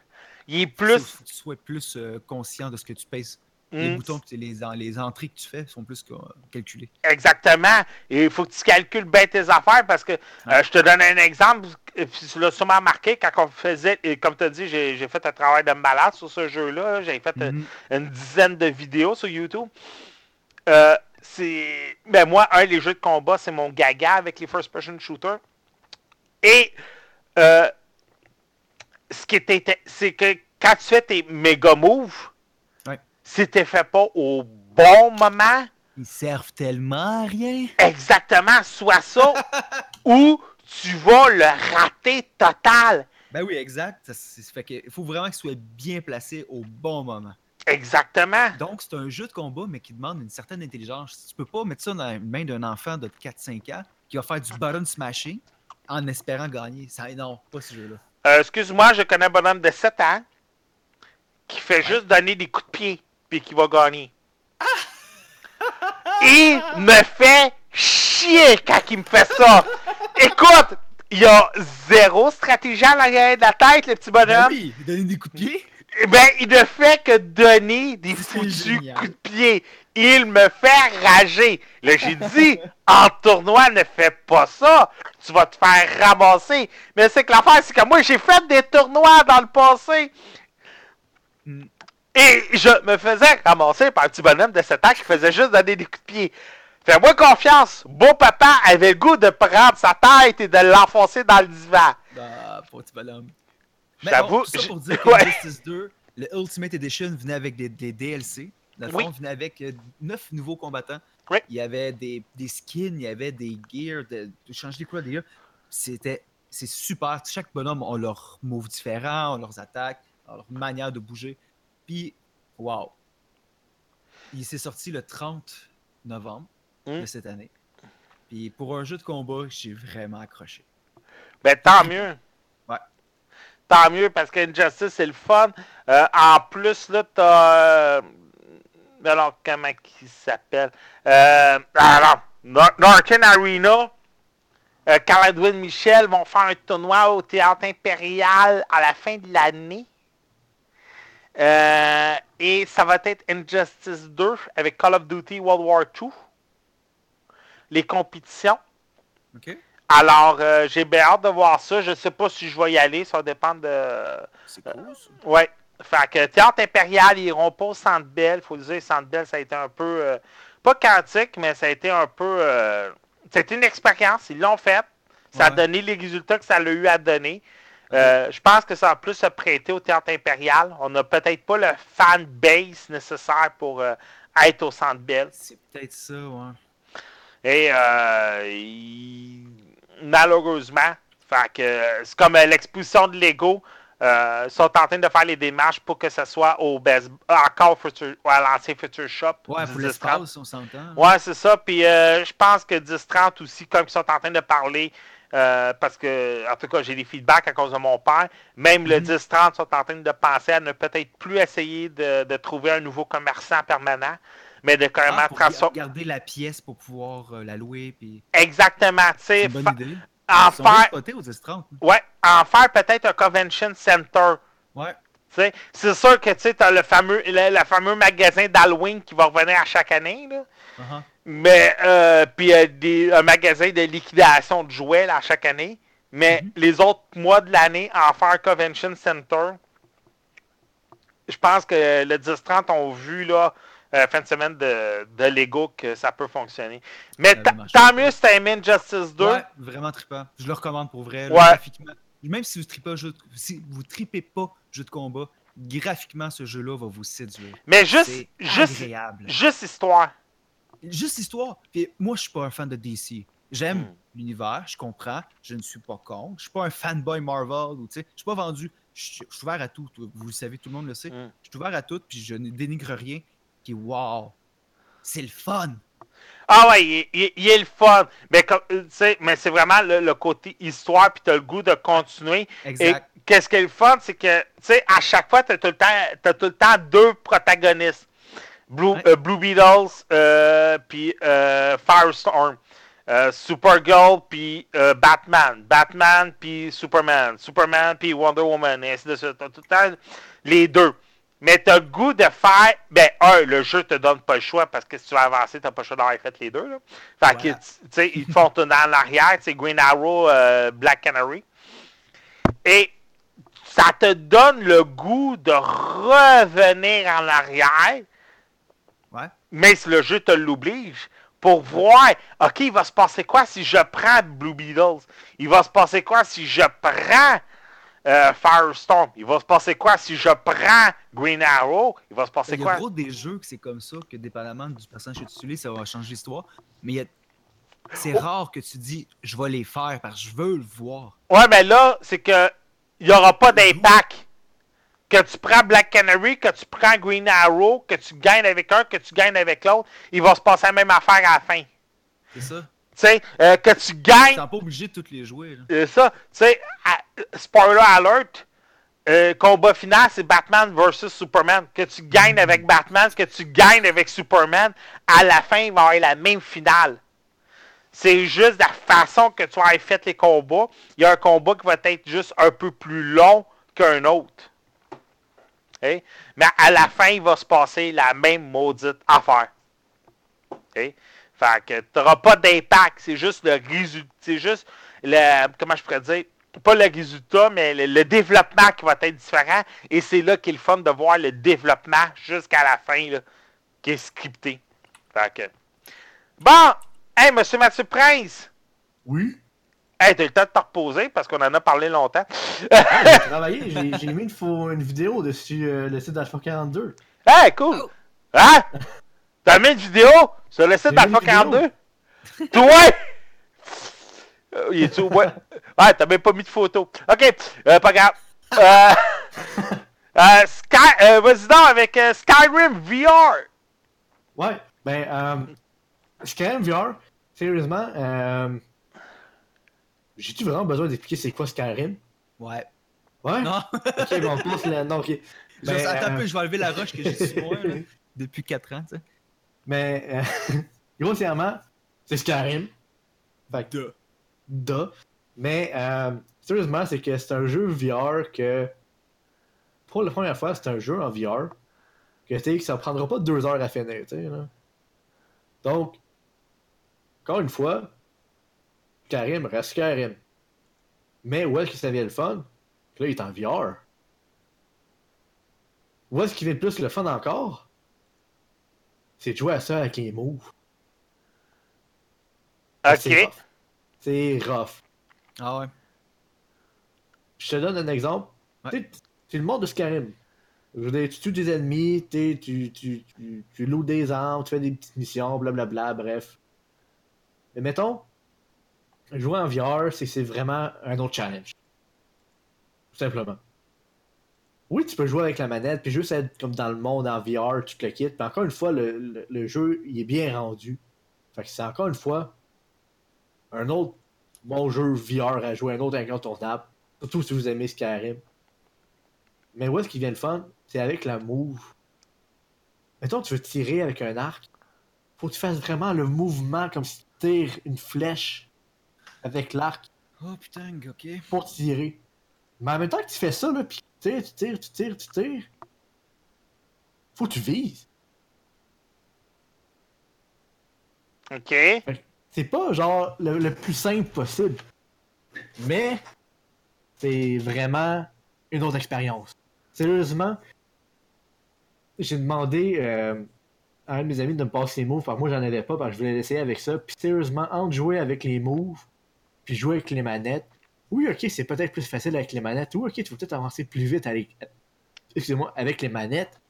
Il est Plus... Faut que tu sois plus euh, conscient de ce que tu pèses. Les Hmm, boutons, les, en- les entrées que tu fais sont plus euh, calculés. Exactement. Et il faut que tu calcules bien tes affaires parce que euh, je te donne un exemple. puis Tu l'as sûrement marqué quand on faisait, et comme tu as dit, j'ai fait un travail de malade sur ce jeu-là. J'ai fait Mhm. une dizaine de vidéos sur YouTube. Euh, c'est. Ben moi, un, les jeux de combat, c'est mon gaga avec les first-person shooters. Et euh, ce qui était. C'est que quand tu fais tes méga moves, Ouais. si t'es fait pas au bon moment, Ils servent tellement à rien. exactement, soit ça, ou tu vas le rater total. Ben oui, exact. Ça fait que, il faut vraiment qu'il soit bien placé au bon moment. Exactement. Donc, c'est un jeu de combat, mais qui demande une certaine intelligence. Tu peux pas mettre ça dans la main d'un enfant de 4-5 ans qui va faire du button smashing en espérant gagner. Ça, non, pas ce jeu-là. Euh, Excuse-moi, je connais un bonhomme de 7 ans. qui fait juste donner des coups de pied, puis qui va gagner. Il me fait chier quand il me fait ça. Écoute, il y a zéro stratégie à l'arrière de la tête, le petit Ben bonhomme. oui, donner des coups de pied. Eh Ben, il ne fait que donner des foutus génial. coups de pied. Il me fait rager. Là, j'ai dit, en tournoi, ne fais pas ça. Tu vas te faire ramasser. Mais c'est que l'affaire, c'est que moi, j'ai fait des tournois dans le passé. Et je me faisais ramasser par un petit bonhomme de 7 ans qui faisait juste donner des coups de pied. Fais-moi confiance. Beau papa avait le goût de prendre sa tête et de l'enfoncer dans le divan. Bah, petit bonhomme. J'avoue, bon, pour dire que ouais. Injustice 2, le Ultimate Edition venait avec des, des DLC. Dans le fond, Oui. venait avec euh, neuf nouveaux combattants. Oui. Il y avait des, des skins, il y avait des gears, de, de changer des couleurs des gears. C'était c'est super. Chaque bonhomme a leur move différent, ont leurs attaques, ont leur manière de bouger. Puis, wow. Il s'est sorti le 30 novembre de cette année. Puis pour un jeu de combat, j'ai vraiment accroché. Ben, tant mieux. Ouais. Tant mieux parce qu'Injustice, c'est le fun. Euh, en plus, là, t'as. Euh, Alors, comment il s'appelle? Euh, Alors, Nor- Norton Arena. Euh, Carl Edwin Michel vont faire un tournoi au Théâtre Impérial à la fin de l'année. Euh, et ça va être Injustice 2 avec Call of Duty World War II. Les compétitions. Alors, euh, j'ai bien hâte de voir ça. Je sais pas si je vais y aller. Ça va dépendre de. C'est cool, ça. Ouais. Fait que Théâtre Impérial, ils iront pas au Centre Bell. Faut le dire, Centre Bell, ça a été un peu. euh, pas quantique, mais ça a été un peu. euh, été une expérience. Ils l'ont fait. Ça a donné les résultats que ça a eu à donner. Euh, je pense que ça va plus se prêter au Théâtre Impérial. On n'a peut-être pas le fan base nécessaire pour euh, être au Centre Bell. C'est peut-être ça, ouais. Et euh, il- malheureusement, fait que, c'est comme l'exposition de Lego. Euh, ils sont en train de faire les démarches pour que ce soit au Best encore Future- à l'ancien Future Shop. Ouais, pour 10-30. l'espace, on s'entend. Ouais, c'est ça. Puis euh, je pense que 10-30 aussi, comme ils sont en train de parler, euh, parce que, en tout cas, j'ai des feedbacks à cause de mon père. Même le Mhm. 10-30 sont en train de penser à ne peut-être plus essayer de, de trouver un nouveau commerçant permanent, mais de carrément Ah, transformer. ga- garder la pièce pour pouvoir euh, la louer. Puis... Exactement, C'est une bonne idée. En Ils sont bien faire, aux 10-30. ouais, en faire peut-être un convention center. Ouais. C'est sûr que tu as le fameux, le, le fameux magasin d'Halloween qui va revenir à chaque année, là. Uh-huh. mais euh, puis euh, des, un magasin de liquidation de jouets là, à chaque année. Mais Mhm. les autres mois de l'année, en faire convention center, je pense que le 10-30 ont vu là, euh, fin de semaine de, de Lego que ça peut fonctionner. Mais tant mieux si t'as aimé Justice 2. Ouais, vraiment trippant. Je le recommande pour vrai. là, Ouais. graphiquement. Même si vous tripez jeu de- si vous tripez pas jeu de combat, graphiquement ce jeu-là va vous séduire. Mais juste, juste, agréable. juste histoire. Juste histoire. Puis moi, je suis pas un fan de DC. J'aime Hmm. l'univers, je comprends, je ne suis pas contre. Je suis pas un fanboy Marvel ou tu sais, je suis pas vendu. Je suis ouvert à tout. Vous le savez, tout le monde le sait. Hmm. Je suis ouvert à tout, puis je ne dénigre rien. Puis wow, c'est le fun. Ah ouais, il, il- il est le fun. Mais, comme, euh, mais c'est vraiment le, le côté histoire, puis t'as le goût de continuer. Et Exact. qu'est-ce qui est le fun, c'est que, tu sais, à chaque fois, t'as tout le temps, t'as tout le temps deux protagonistes. Blue, Ouais. euh, Blue Beetles, euh, puis euh, Firestorm. Supergirl, puis Batman. Batman, puis Superman. Superman, puis Wonder Woman, et ainsi de suite. T'as tout le temps les deux. Mais t'as le goût de faire. Ben, un, le jeu te donne pas le choix parce que si tu veux avancer, t'as pas le choix d'avoir fait les deux. Là. Fait que, Voilà. tu sais, ils te font tourner en arrière, tu sais, Green Arrow, euh, Black Canary. Et ça te donne le goût de revenir en arrière, Ouais. mais le jeu te l'oblige, pour voir, OK, il va se passer quoi si je prends Blue Beetles? Il va se passer quoi si je prends euh, Firestorm? Il va se passer quoi si je prends Green Arrow? Il va se passer Il y a quoi? gros des jeux que c'est comme ça, que dépendamment du personnage que tu utilises, ça va changer l'histoire. Mais a- c'est Oh. rare que tu dis je vais les faire parce que je veux le voir. Ouais, mais là, c'est que il n'y aura pas d'impact. Que tu prends Black Canary, que tu prends Green Arrow, que tu gagnes avec un, que tu gagnes avec l'autre, il va se passer la même affaire à la fin. C'est ça. Sais, euh, que tu Tu gagnes n'es pas obligé de toutes les jouer. Euh, ça, tu sais, spoiler alert, euh, combat final, c'est Batman versus Superman. Que tu gagnes avec Batman, que tu gagnes avec Superman, à la fin, il va y avoir la même finale. C'est juste la façon que tu as fait les combats. Il y a un combat qui va être juste un peu plus long qu'un autre. Mais à la fin, il va se passer la même maudite affaire. Fait que tu n'auras pas d'impact. C'est juste le résultat. C'est juste le. Comment je pourrais dire Pas le résultat, mais le, le développement qui va être différent. Et c'est là qu'il est le fun de voir le développement jusqu'à la fin, là, qui est scripté. Fait que. Bon! Hey, monsieur Mathieu Prince! Oui? Hey, t'as eu le temps de te reposer parce qu'on en a parlé longtemps. Ah, j'ai travaillé, j'ai mis une, vidéo dessus euh, le site d'Alpha 42. hey, cool! Hein? T'as mis une vidéo sur le site d'Alpha une vidéo. 42? Toi! Euh, il est-tu- ouais. Ouais, t'as même pas mis de photo. Ok, euh, pas grave. Euh, euh, Sky, euh, vas-y donc avec euh, Skyrim VR. Ouais, ben, euh, Skyrim VR, sérieusement, euh, j'ai-tu vraiment besoin d'expliquer c'est quoi Skyrim? Ouais. Ouais? Non, Ok, bon, on passe là. Non, ok. Juste, Ben, attends un peu, je vais enlever la roche que j'ai sur moi là, depuis 4 ans, tu sais. Mais, euh, grossièrement, c'est Skyrim. Fait que, da. Mais, euh, sérieusement, c'est que c'est un jeu VR que, pour la première fois, c'est un jeu en VR que, tu que ça prendra pas deux heures à finir, là. Donc, encore une fois, Skyrim reste Skyrim. Mais où est-ce que ça vient le fun? Là, il est en VR. Où est-ce qu'il vient le plus le fun encore? C'est de jouer à ça avec les moves. C'est Ok. rough. C'est rough. Ah ouais. Je te donne un exemple. Ouais. C'est le monde de Skyrim. Je veux dire, tu tues des ennemis, t'es- tu, tu, tu, tu loues des armes, tu fais des petites missions, blablabla, bref. Mais mettons, jouer en VR, c'est c'est vraiment un autre challenge. Tout simplement. Oui, tu peux jouer avec la manette, puis juste être comme dans le monde en VR, tu te le quittes. Puis encore une fois, le, le- le jeu, il est bien rendu. Fait que c'est encore une fois un autre bon jeu VR à jouer, un autre incontournable. Surtout si vous aimez Skyrim. Mais où est-ce qu'il vient le fun? C'est avec la move. Mettons, tu veux tirer avec un arc. Faut que tu fasses vraiment le mouvement comme si tu tires une flèche avec l'arc Oh putain, ok. pour tirer. Mais en même temps que tu fais ça, là, pis tires, tu tires, tu tires, tu tires, faut que tu vises. Ok. C'est pas genre le, le plus simple possible. Mais c'est vraiment une autre expérience. Sérieusement, j'ai demandé euh, à un de mes amis de me passer les moves, parce que moi j'en avais pas, parce que je voulais l'essayer avec ça. Puis sérieusement, entre jouer avec les moves, puis jouer avec les manettes, oui, ok, c'est peut-être plus facile avec les manettes. Oui, ok, tu vas peut-être avancer plus vite avec, excusez-moi, avec les manettes.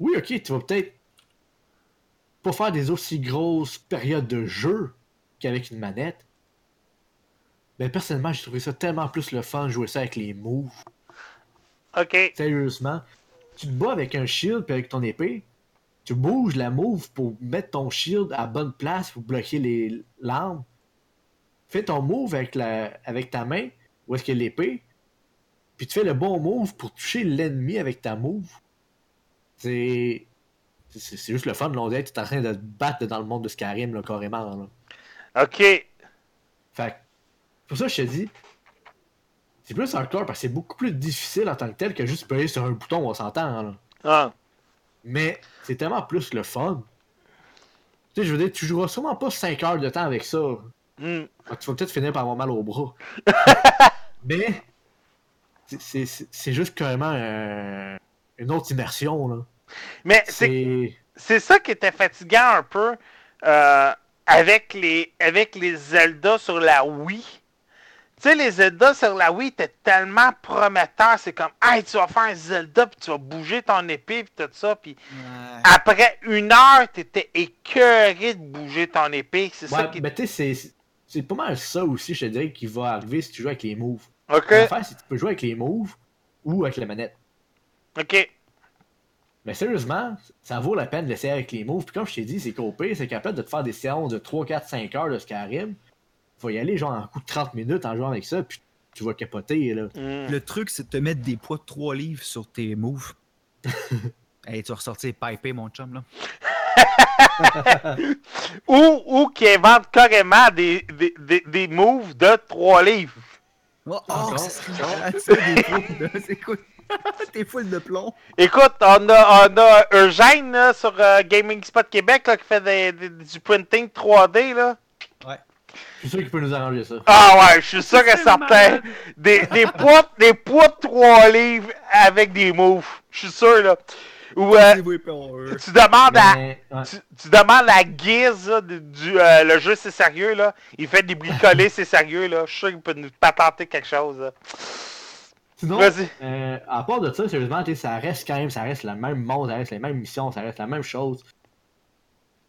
Oui, ok, tu vas peut-être pas faire des aussi grosses périodes de jeu qu'avec une manette. Mais personnellement, j'ai trouvé ça tellement plus le fun de jouer ça avec les moves. Ok. Sérieusement, tu te bats avec un shield puis avec ton épée, tu bouges la move pour mettre ton shield à la bonne place pour bloquer les l'arme. Fais ton move avec, la, avec ta main, où est-ce a l'épée, puis tu fais le bon move pour toucher l'ennemi avec ta move. C'est. C'est c'est juste le fun, là, on dirait que tu es en train de te battre dans le monde de Skyrim, là, carrément. Là. Ok. Fait que, pour ça, je te dis, c'est plus hardcore parce que c'est beaucoup plus difficile en tant que tel que juste payer sur un bouton, on s'entend. là. Ah. Mais c'est tellement plus le fun. Tu sais, je veux dire, tu joueras sûrement pas 5 heures de temps avec ça. Hmm. Tu vas peut-être finir par avoir mal au bras. Mais, c'est- juste carrément euh, une autre immersion. Là. Mais c'est ça qui était fatigant un peu euh, avec les avec les Zelda sur la Wii. Tu sais, les Zelda sur la Wii étaient tellement prometteurs. C'est comme, hey, tu vas faire un Zelda, puis tu vas bouger ton épée, puis tout ça. Puis Ouais. après une heure, t'étais écœuré de bouger ton épée. C'est ça qui. mais tu sais, c'est- pas mal ça aussi, je te dirais, qui va arriver si tu joues avec les moves. Ok, L'affaire, c'est que tu peux jouer avec les moves ou avec la manette. ok. Mais sérieusement, ça vaut la peine de l'essayer avec les moves. Puis comme je t'ai dit, c'est pire, c'est capable de te faire des séances de 3, 4, 5 heures de Skyrim. Faut y aller genre en coup de 30 minutes en jouant avec ça. Puis tu vas capoter, là. Hmm. Le truc, c'est de te mettre des poids de 3 livres sur tes moves. hey, tu vas ressortir pipé, mon chum, là. Ou, ou qui inventent carrément des, des, des, des moves de 3 livres. Oh, là. C'est cool. T'es full de plomb. Écoute, on a, on a Eugène là, sur euh, Gaming Spot Québec là, qui fait des- des- du printing 3D. Là. Je suis sûr qu'il peut nous arranger ça. Ah ouais, je suis sûr que certain. Des, des, poids, des poids de 3 livres avec des moves. Je suis sûr. là. Ou euh, power. tu demandes à. Mais, ouais. Tu, tu demandes à Giz, là, du, du, euh, le jeu c'est sérieux, là. Il fait des bricolés, c'est sérieux, là. Je suis sûr qu'il peut nous patenter quelque chose, là. Sinon, Vas-y. euh, à part de ça, sérieusement, tu sais, ça reste quand même, ça reste le même monde, ça reste les mêmes missions, ça reste la même chose.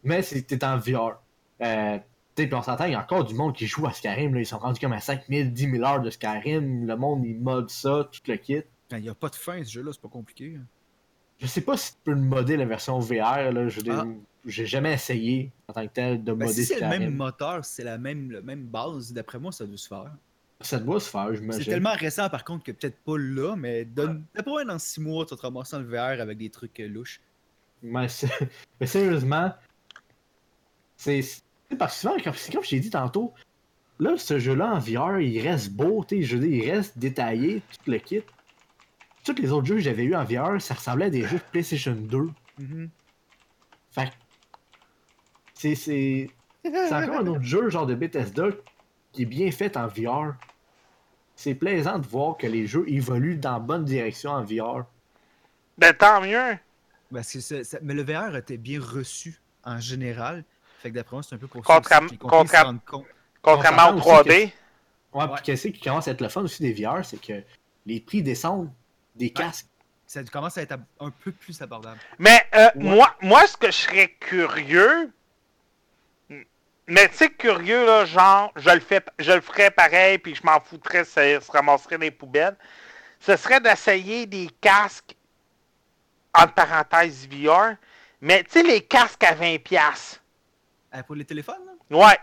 Mais c'est t'es en VR. Euh, tu sais, puis on s'entend, il y a encore du monde qui joue à Skyrim, là. Ils sont rendus comme à 5000, 10 000 heures de Skyrim. Le monde, il mode ça, tout le kit. Il n'y a pas de fin, ce jeu-là, c'est pas compliqué. hein. Je sais pas si tu peux le modder la version VR, là. Je veux dire, Ah. J'ai jamais essayé, en tant que tel, de Ben, modder si c'est le même moteur, c'est la même, la même base, d'après moi, ça doit se faire. Ça doit se faire, j'imagine. C'est tellement récent, par contre, que peut-être pas là, mais donne... d'après moi, dans 6 mois, tu vas te ramasser dans le VR avec des trucs euh, louches. Mais, sérieusement, c'est parce que souvent, comme, c'est comme je t'ai dit tantôt, là, ce jeu-là en VR, il reste beau, tu sais, je veux dire, il reste détaillé, tout le kit. Tous les autres jeux que j'avais eu en VR, ça ressemblait à des jeux de PlayStation 2. Mhm. Fait que c'est c'est c'est encore un autre jeu genre de Bethesda qui est bien fait en VR. C'est plaisant de voir que les jeux évoluent dans la bonne direction en VR. Ben tant mieux. Parce que ça- Mais le VR était bien reçu en général. Fait que d'après moi, c'est un peu pour ça compte. Contrairement au On s'entend 3D. Ouais, Ouais. puis qu'est-ce qui commence à être le fun aussi des VR, c'est que les prix descendent des casques. Ça commence à être un peu plus abordable. Mais euh, Ouais. moi, moi, ce que je serais curieux, mais tu sais, curieux, là, genre, je le, fais, je le ferais pareil, puis je m'en foutrais, ça se ramasserait les poubelles, ce serait d'essayer des casques, entre parenthèses VR, mais tu sais, les casques à 20$. piastres. Euh, pour les téléphones, là? Ouais.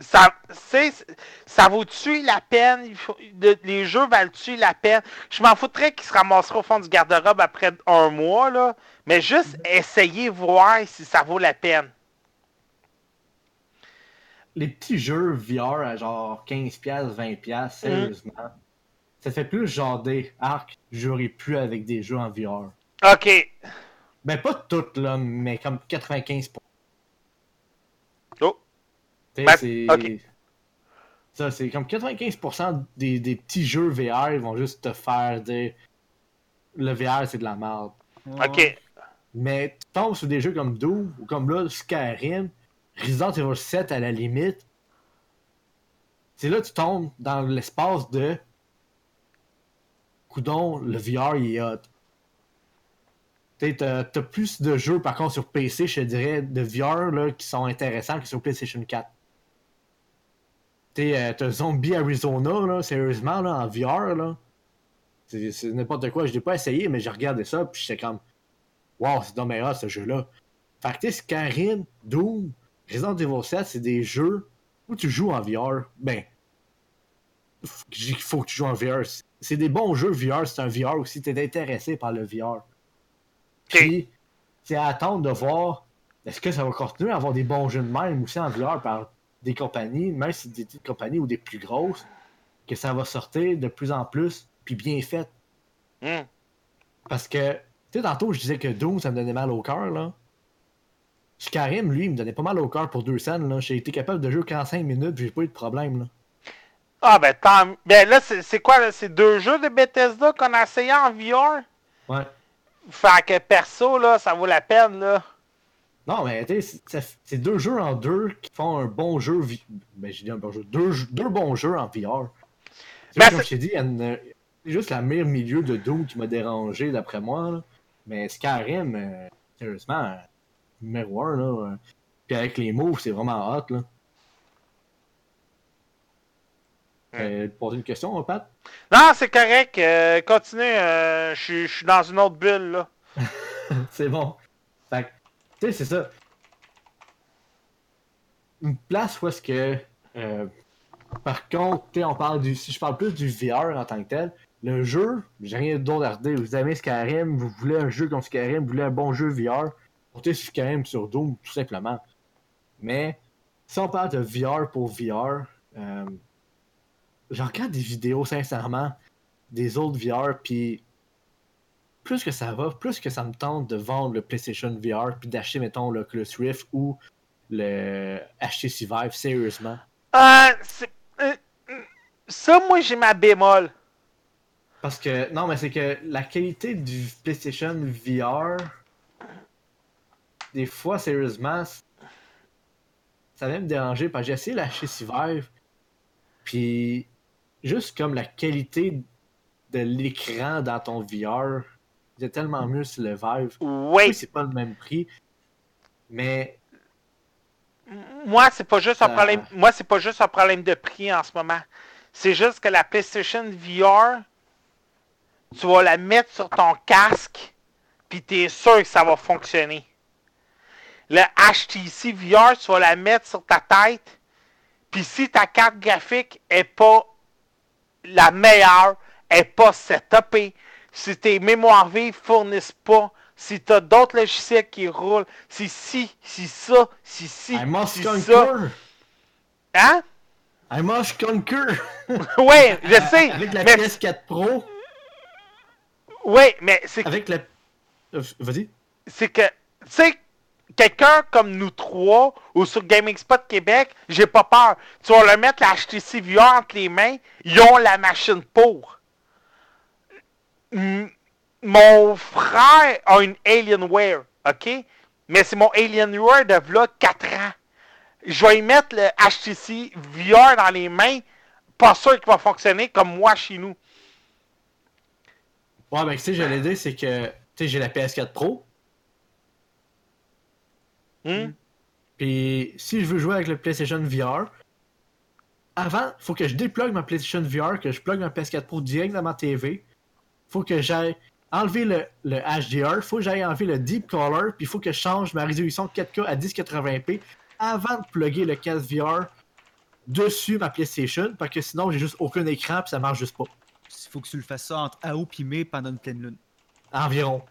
Ça, c'est, ça vaut-tu la peine? Il faut- de- les jeux valent-tu la peine? Je m'en foutrais qu'ils se ramasseraient au fond du garde-robe après un mois, là. Mais juste essayer, voir si ça vaut la peine. Les petits jeux VR à genre 15$, 20$, sérieusement, ça fait plus genre des arcs, j'aurais plus avec des jeux en VR. Ok. Ben pas toutes là, mais comme 95%. Ben, c'est... Ça, c'est comme 95% des, des petits jeux VR, ils vont juste te faire des... Le VR, c'est de la merde. Ok. Mais tu tombes sur des jeux comme Doom ou comme là, Skyrim, Resident Evil 7 à la limite. C'est là que tu tombes dans l'espace de. Coudon, le VR il est hot. T'as t'as plus de jeux par contre sur PC, je te dirais, de VR là, qui sont intéressants que sur PlayStation 4. T'sais, euh, Zombie Arizona, là, sérieusement, là, en VR. là. C'est c'est n'importe quoi. Je l'ai pas essayé, mais j'ai regardé ça, puis j'étais comme. Wow, c'est dommage hot, ce jeu-là. Fait que, tu sais, Skyrim, Doom, Resident Evil 7, c'est des jeux où tu joues en VR. Ben, il faut que tu joues en VR. C'est des bons jeux VR, c'est un VR aussi. T'es intéressé par le VR. Puis, c'est à attendre de voir est-ce que ça va continuer à avoir des bons jeux de même aussi en VR par des compagnies, même si c'est des petites compagnies ou des plus grosses, que ça va sortir de plus en plus, puis bien fait. Hmm. Parce que, tu sais, tantôt, je disais que Doom, ça me donnait mal au cœur, là. Skyrim, lui, il me donnait pas mal au cœur pour deux scènes, là. J'ai été capable de jouer 45 minutes, j'ai pas eu de problème, là. Ah, ben tant Ben là, c'est c'est quoi, là? C'est deux jeux de Bethesda qu'on a essayé en VR? Ouais. Fait que perso, là, ça vaut la peine, là. Non, mais tu sais, c'est- deux jeux en deux qui font un bon jeu. Ben, j'ai dit un bon jeu. Deux, bons jeux en VR. C'est Mais vrai, comme je t'ai dit, c'est juste la meilleure milieu de Doom qui m'a dérangé, d'après moi. là. Mais Skyrim, euh, sérieusement, numéro là. euh, Puis avec les moves, c'est vraiment hot, là. Euh, poser une question, Pat? Non, c'est correct. euh, continue. euh, Je suis- je suis dans une autre bulle, là. c'est bon. Fait que, tu sais, c'est ça. Une place où est-ce que. euh, Par contre, on parle du, si je parle plus du VR en tant que tel, le jeu, j'ai rien d'autre à redire. Vous aimez Skyrim, vous voulez un jeu comme Skyrim, vous voulez un bon jeu VR, portez Skyrim sur Doom, tout simplement. Mais, si on parle de VR pour VR, euh, j'en regarde des vidéos, sincèrement, des autres VR, puis plus que ça va, plus que ça me tente de vendre le PlayStation VR, puis d'acheter, mettons, le Oculus Rift ou le HTC Vive, sérieusement. Euh, euh, ça, moi, j'ai ma bémol. Parce que, non, mais c'est que la qualité du PlayStation VR, des fois, sérieusement, ça vient me déranger parce que j'ai essayé la HTC Vive, puis juste comme la qualité de l'écran dans ton VR, c'est tellement mieux sur le Vive. Oui, Oui, c'est pas le même prix, mais moi, c'est pas juste un Euh. problème. Moi, c'est pas juste un problème de prix en ce moment. C'est juste que la PlayStation VR, tu vas la mettre sur ton casque, puis t'es sûr que ça va fonctionner. Le HTC VR, tu vas la mettre sur ta tête, puis si ta carte graphique est pas la meilleure, est pas setupée, si tes mémoires vives fournissent pas, si t'as d'autres logiciels qui roulent, si si, si ça, si si, I must si ça, conquer! hein? I must conquer! Ouais, je sais, Avec la mais, PS4 Pro, ouais, mais c'est avec la... Euh, Vas-y. c'est que, tu sais, quelqu'un comme nous trois ou sur Gaming Spot Québec, j'ai pas peur. Tu vas leur mettre la HTC VR entre les mains, ils ont la machine pour. Mon frère a une Alienware, ok? Mais c'est mon Alienware de v'là 4 ans. Je vais y mettre le HTC VR dans les mains, pas sûr qu'il va fonctionner comme moi chez nous. Ouais, ben, tu sais, j'allais dire, c'est que, tu sais, j'ai la PS4 Pro, Hmm? puis si je veux jouer avec le PlayStation VR, avant, faut que je déplugue ma PlayStation VR, que je plug ma PS4 Pro direct dans ma TV. Faut que j'aille enlever le, le HDR, faut que j'aille enlever le Deep Color, puis faut que je change ma résolution 4K à 1080p avant de plugger le casque VR dessus ma PlayStation, parce que sinon j'ai juste aucun écran puis ça marche juste pas. Il faut que tu le fasses ça entre août et mai pendant une pleine lune. Environ.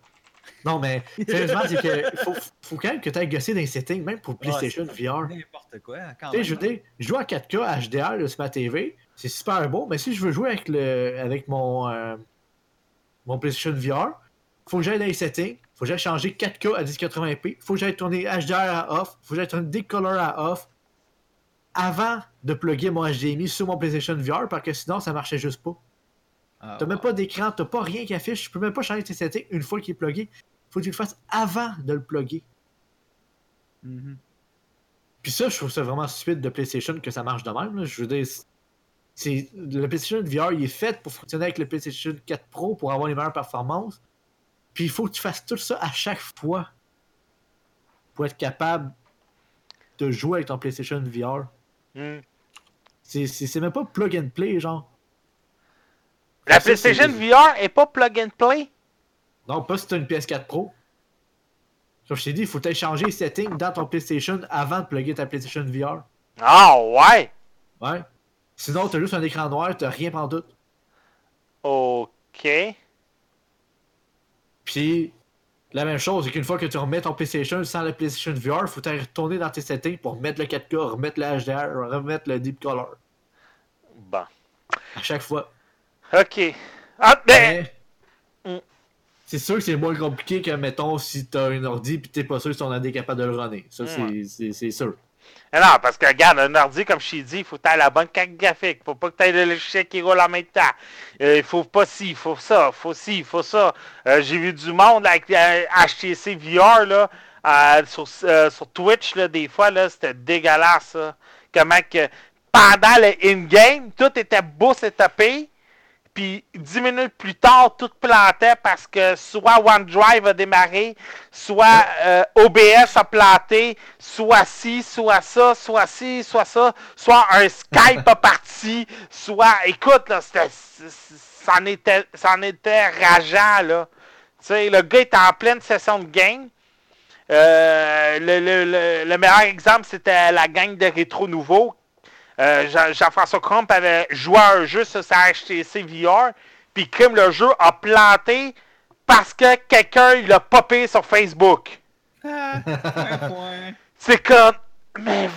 Non, mais sérieusement, c'est que faut, faut quand même que tu ailles gosser dans les settings, même pour PlayStation VR. N'importe quoi, quand même. je veux dire, je joue à 4K HDR là, sur ma TV, c'est super beau, mais si je veux jouer avec le avec mon, euh, mon PlayStation VR, faut que j'aille dans les settings, faut que j'aille changer 4K à 1080p, faut que j'aille tourner HDR à off, faut que j'aille tourner Decolor à off avant de plugger mon HDMI sur mon PlayStation VR parce que sinon ça marchait juste pas. Ah, T'as même pas d'écran, t'as pas rien qui affiche, tu peux même pas changer tes settings une fois qu'il est plugué. Faut que tu le fasses avant de le plugger. Mhm. Puis ça, je trouve ça vraiment stupide de PlayStation que ça marche de même. là. Je veux dire, c'est le PlayStation VR, il est fait pour fonctionner avec le PlayStation 4 Pro pour avoir les meilleures performances. Puis il faut que tu fasses tout ça à chaque fois pour être capable de jouer avec ton PlayStation VR. Hmm. C'est- même pas plug and play, genre. La PlayStation VR est pas plug and play? Non, pas si t'as une PS4 Pro. Comme je t'ai dit, il faut changer les settings dans ton PlayStation avant de plugger ta PlayStation VR. Ah ouais! Ouais. Sinon, t'as juste un écran noir, t'as rien pendant tout. Ok. Puis, la même chose, c'est qu'une fois que tu remets ton PlayStation sans la PlayStation VR, faut aller retourner dans tes settings pour remettre le 4K, remettre le HDR, remettre le Deep Color. Bon. À chaque fois. Ok. Ah, ben, Mais, Mm. c'est sûr que c'est moins compliqué que, mettons, si t'as un ordi pis t'es pas sûr si ton ordi est capable de le runner. Ça, c'est sûr. Non, parce que regarde, un ordi, comme je t'ai dit, il faut que tu la bonne carte graphique. Faut pas que tu aies le logiciel qui roule en même temps. Euh, Il faut pas ci, il faut ça, faut ci, il faut ça. Euh, J'ai vu du monde avec euh, HTC VR là, euh, sur, euh, sur Twitch, là, des fois, là, c'était dégueulasse. ça. Comment que pendant le in-game, tout était beau setupé. Puis dix minutes plus tard, tout plantait parce que soit OneDrive a démarré, soit euh, OBS a planté, soit ci, soit ça, soit ci, soit ça, soit un Skype a parti, soit. Écoute, là, c'était. C'en était, était rageant, là. Tu sais, le gars était en pleine session de game. Euh, le, le- le- le meilleur exemple, c'était la gang de Rétro Nouveau. Euh, Jean- Jean-François Crump avait joué à un jeu sur sa HTC VR, puis comme le jeu a planté parce que quelqu'un il a popé sur Facebook. Ah. C'est comme, mais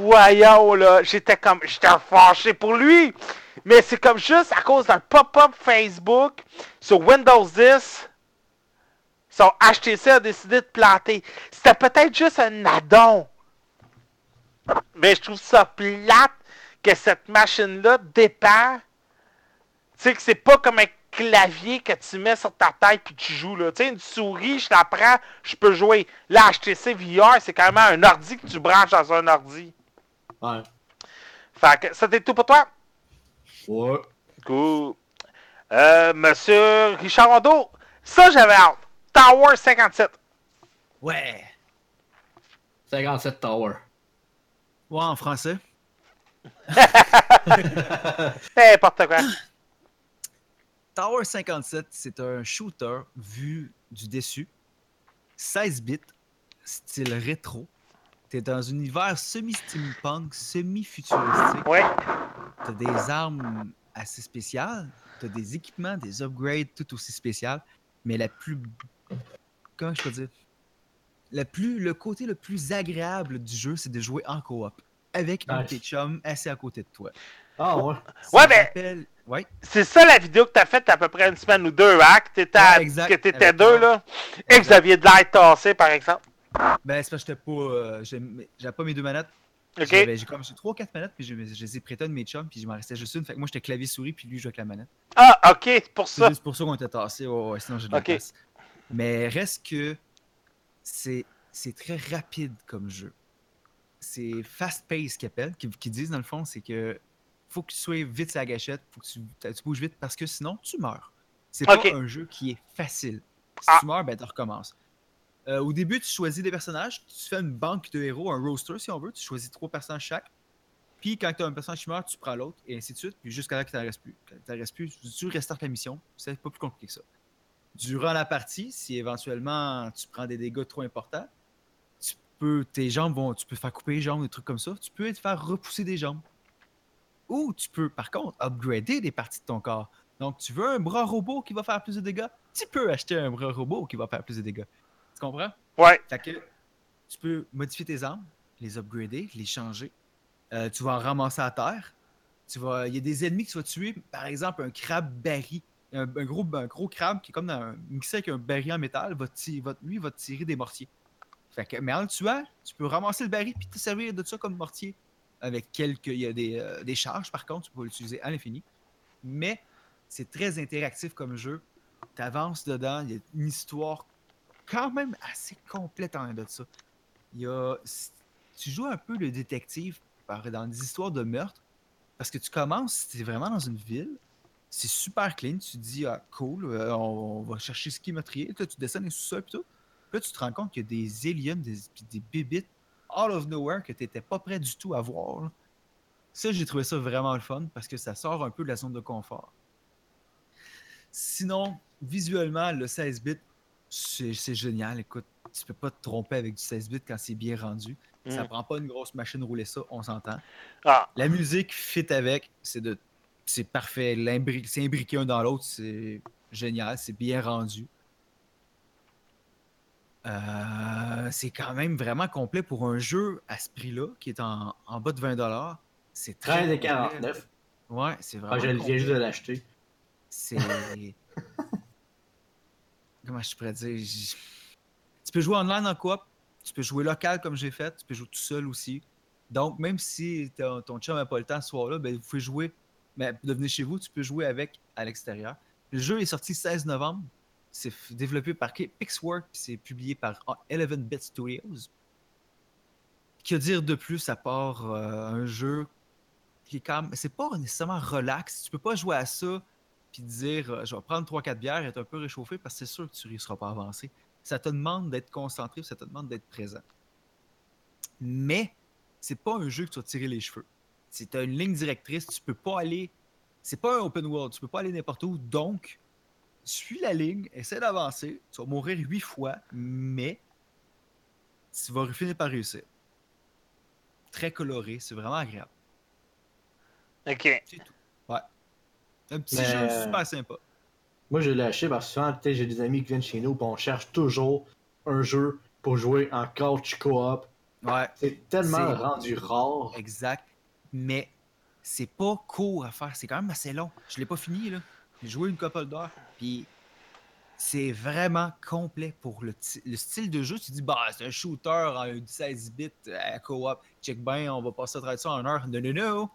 voyons là, j'étais comme, j'étais fâché pour lui. Mais c'est comme juste à cause d'un pop-up Facebook sur Windows 10, son HTC a décidé de planter. C'était peut-être juste un addon. Mais je trouve ça plate que cette machine-là dépend. Tu sais que c'est pas comme un clavier que tu mets sur ta tête puis tu joues là. Tu sais, une souris, je la prends, je peux jouer. Là, HTC VR, c'est quand même un ordi que tu branches dans un ordi. Ouais. Fait que c'était tout pour toi? Ouais. Cool. Euh, Monsieur Richard Rondeau, ça j'avais hâte. Tower 57. Ouais. 57 Tower. Ouais, en français. N'importe quoi. Tower 57, c'est un shooter vu du dessus. 16 bits, style rétro. T'es dans un univers semi-steampunk, semi-futuristique. Ouais. T'as des armes assez spéciales. T'as des équipements, des upgrades tout aussi spéciales. Mais la plus. Comment je peux dire? La plus, Le côté le plus agréable du jeu, c'est de jouer en coop. Avec un de Nice. tes chums assis à côté de toi. Ah ouais. Ça Ouais, mais- rappelle- Ouais. C'est ça la vidéo que t'as faite à peu près une semaine ou deux, hein? Que t'étais, à- Ouais, exact. que t'étais Avec deux, là. Et que vous aviez de l'air tassé, par exemple. Ben, c'est parce que j'étais pas. euh, j'ai- J'avais pas mes deux manettes. OK? J'avais- J'ai comme j'ai 3-4 manettes, puis je, je les ai prêtées de mes chums, puis il m'en restait juste une. Fait que moi, j'étais clavier-souris, puis lui, je jouais avec la manette. Ah, ok, c'est pour C'est ça. juste pour ça qu'on était tassés, ouais, ouais, sinon j'ai de la Ok. place. Mais reste que c'est c'est très rapide comme jeu. C'est fast-paced qu'ils appellent, qu'ils disent dans le fond, c'est que faut que tu sois vite sur la gâchette, faut que tu, tu bouges vite, parce que sinon, tu meurs. C'est pas un jeu qui est facile. Si Ah. tu meurs, ben tu recommences. Euh, au début, tu choisis des personnages, tu fais une banque de héros, un roster si on veut, tu choisis trois personnages chaque. Puis quand tu as un personnage qui meurt, tu prends l'autre, et ainsi de suite, puis jusqu'à là que tu n'en restes plus. Quand tu n'en restes plus, tu restartes la mission. C'est pas plus compliqué que ça. Durant la partie, si éventuellement tu prends des dégâts trop importants, peux, tes jambes vont, tu peux faire couper les jambes, des trucs comme ça. Tu peux te faire repousser des jambes. Ou tu peux, par contre, upgrader des parties de ton corps. Donc, tu veux un bras robot qui va faire plus de dégâts, tu peux acheter un bras robot qui va faire plus de dégâts. Tu comprends? Ouais. Fait que tu peux modifier tes armes, les upgrader, les changer. Euh, tu vas en ramasser à terre. Tu vas, il y a des ennemis que tu vas tuer, par exemple un crabe baril. Un, un gros, un gros crabe qui est comme dans un, mixé avec un baril en métal, va va- lui va te tirer des mortiers. Fait que, mais en le tuant, tu peux ramasser le baril puis te servir de ça comme mortier. Avec quelques. Il y a des, euh, des charges par contre, tu peux l'utiliser à l'infini. Mais c'est très interactif comme jeu. Tu avances dedans, il y a une histoire quand même assez complète en de ça. Il y a, tu joues un peu le détective dans des histoires de meurtre parce que tu commences, tu es vraiment dans une ville, c'est super clean, tu te dis ah cool, euh, on, va chercher ce qui est meurtrier, tu descends les sous-sols puis tout. Là tu te rends compte qu'il y a des aliens, des, des bébites all of nowhere que tu n'étais pas prêt du tout à voir. là. Ça, j'ai trouvé ça vraiment le fun parce que ça sort un peu de la zone de confort. Sinon, visuellement, le 16 bits, c'est génial. Écoute, tu peux pas te tromper avec du 16 bits quand c'est bien rendu. Ça Mm. prend pas une grosse machine rouler ça, on s'entend. Ah, La musique fit avec, c'est de c'est parfait. C'est imbriqué un dans l'autre, c'est génial, c'est bien rendu. Euh, c'est quand même vraiment complet pour un jeu à ce prix-là, qui est en, en bas de 20$. C'est très 13 et complet. 49. Ouais, c'est vraiment. Ah, je viens juste de l'acheter. C'est. Comment je pourrais dire? Tu peux jouer online en coop, tu peux jouer local comme j'ai fait, tu peux jouer tout seul aussi. Donc, même si ton, ton chum n'a pas le temps ce soir-là, ben, vous pouvez jouer, mais de venir chez vous, tu peux jouer avec à l'extérieur. Le jeu est sorti le 16 novembre. C'est développé par Pixwork, puis c'est publié par 11-Bit Studios. Que dire de plus à part euh, un jeu qui est quand même. C'est pas nécessairement relax. Tu peux pas jouer à ça puis dire euh, je vais prendre 3-4 bières et être un peu réchauffé parce que c'est sûr que tu ne réussiras pas à avancer. Ça te demande d'être concentré, ça te demande d'être présent. Mais c'est pas un jeu que tu vas tirer les cheveux. C'est une ligne directrice, tu peux pas aller. C'est pas un open world, tu peux pas aller n'importe où. Donc, suis la ligne, essaie d'avancer. Tu vas mourir huit fois, mais tu vas finir par réussir. Très coloré, c'est vraiment agréable. Ok. C'est tout. Ouais. Un petit Mais- jeu super sympa. Moi, j'ai lâché parce que souvent, peut-être, j'ai des amis qui viennent chez nous, puis on cherche toujours un jeu pour jouer en couch co-op. Ouais, C'est tellement C'est- rendu rare. exact. Mais c'est pas court à faire. C'est quand même assez long. Je l'ai pas fini, là. J'ai joué une couple d'heures. Puis c'est vraiment complet pour le, le style de jeu. Tu dis, bah, c'est un shooter en 16 bits à co-op. Check bien, on va passer à travers ça en heure. Non, non, non.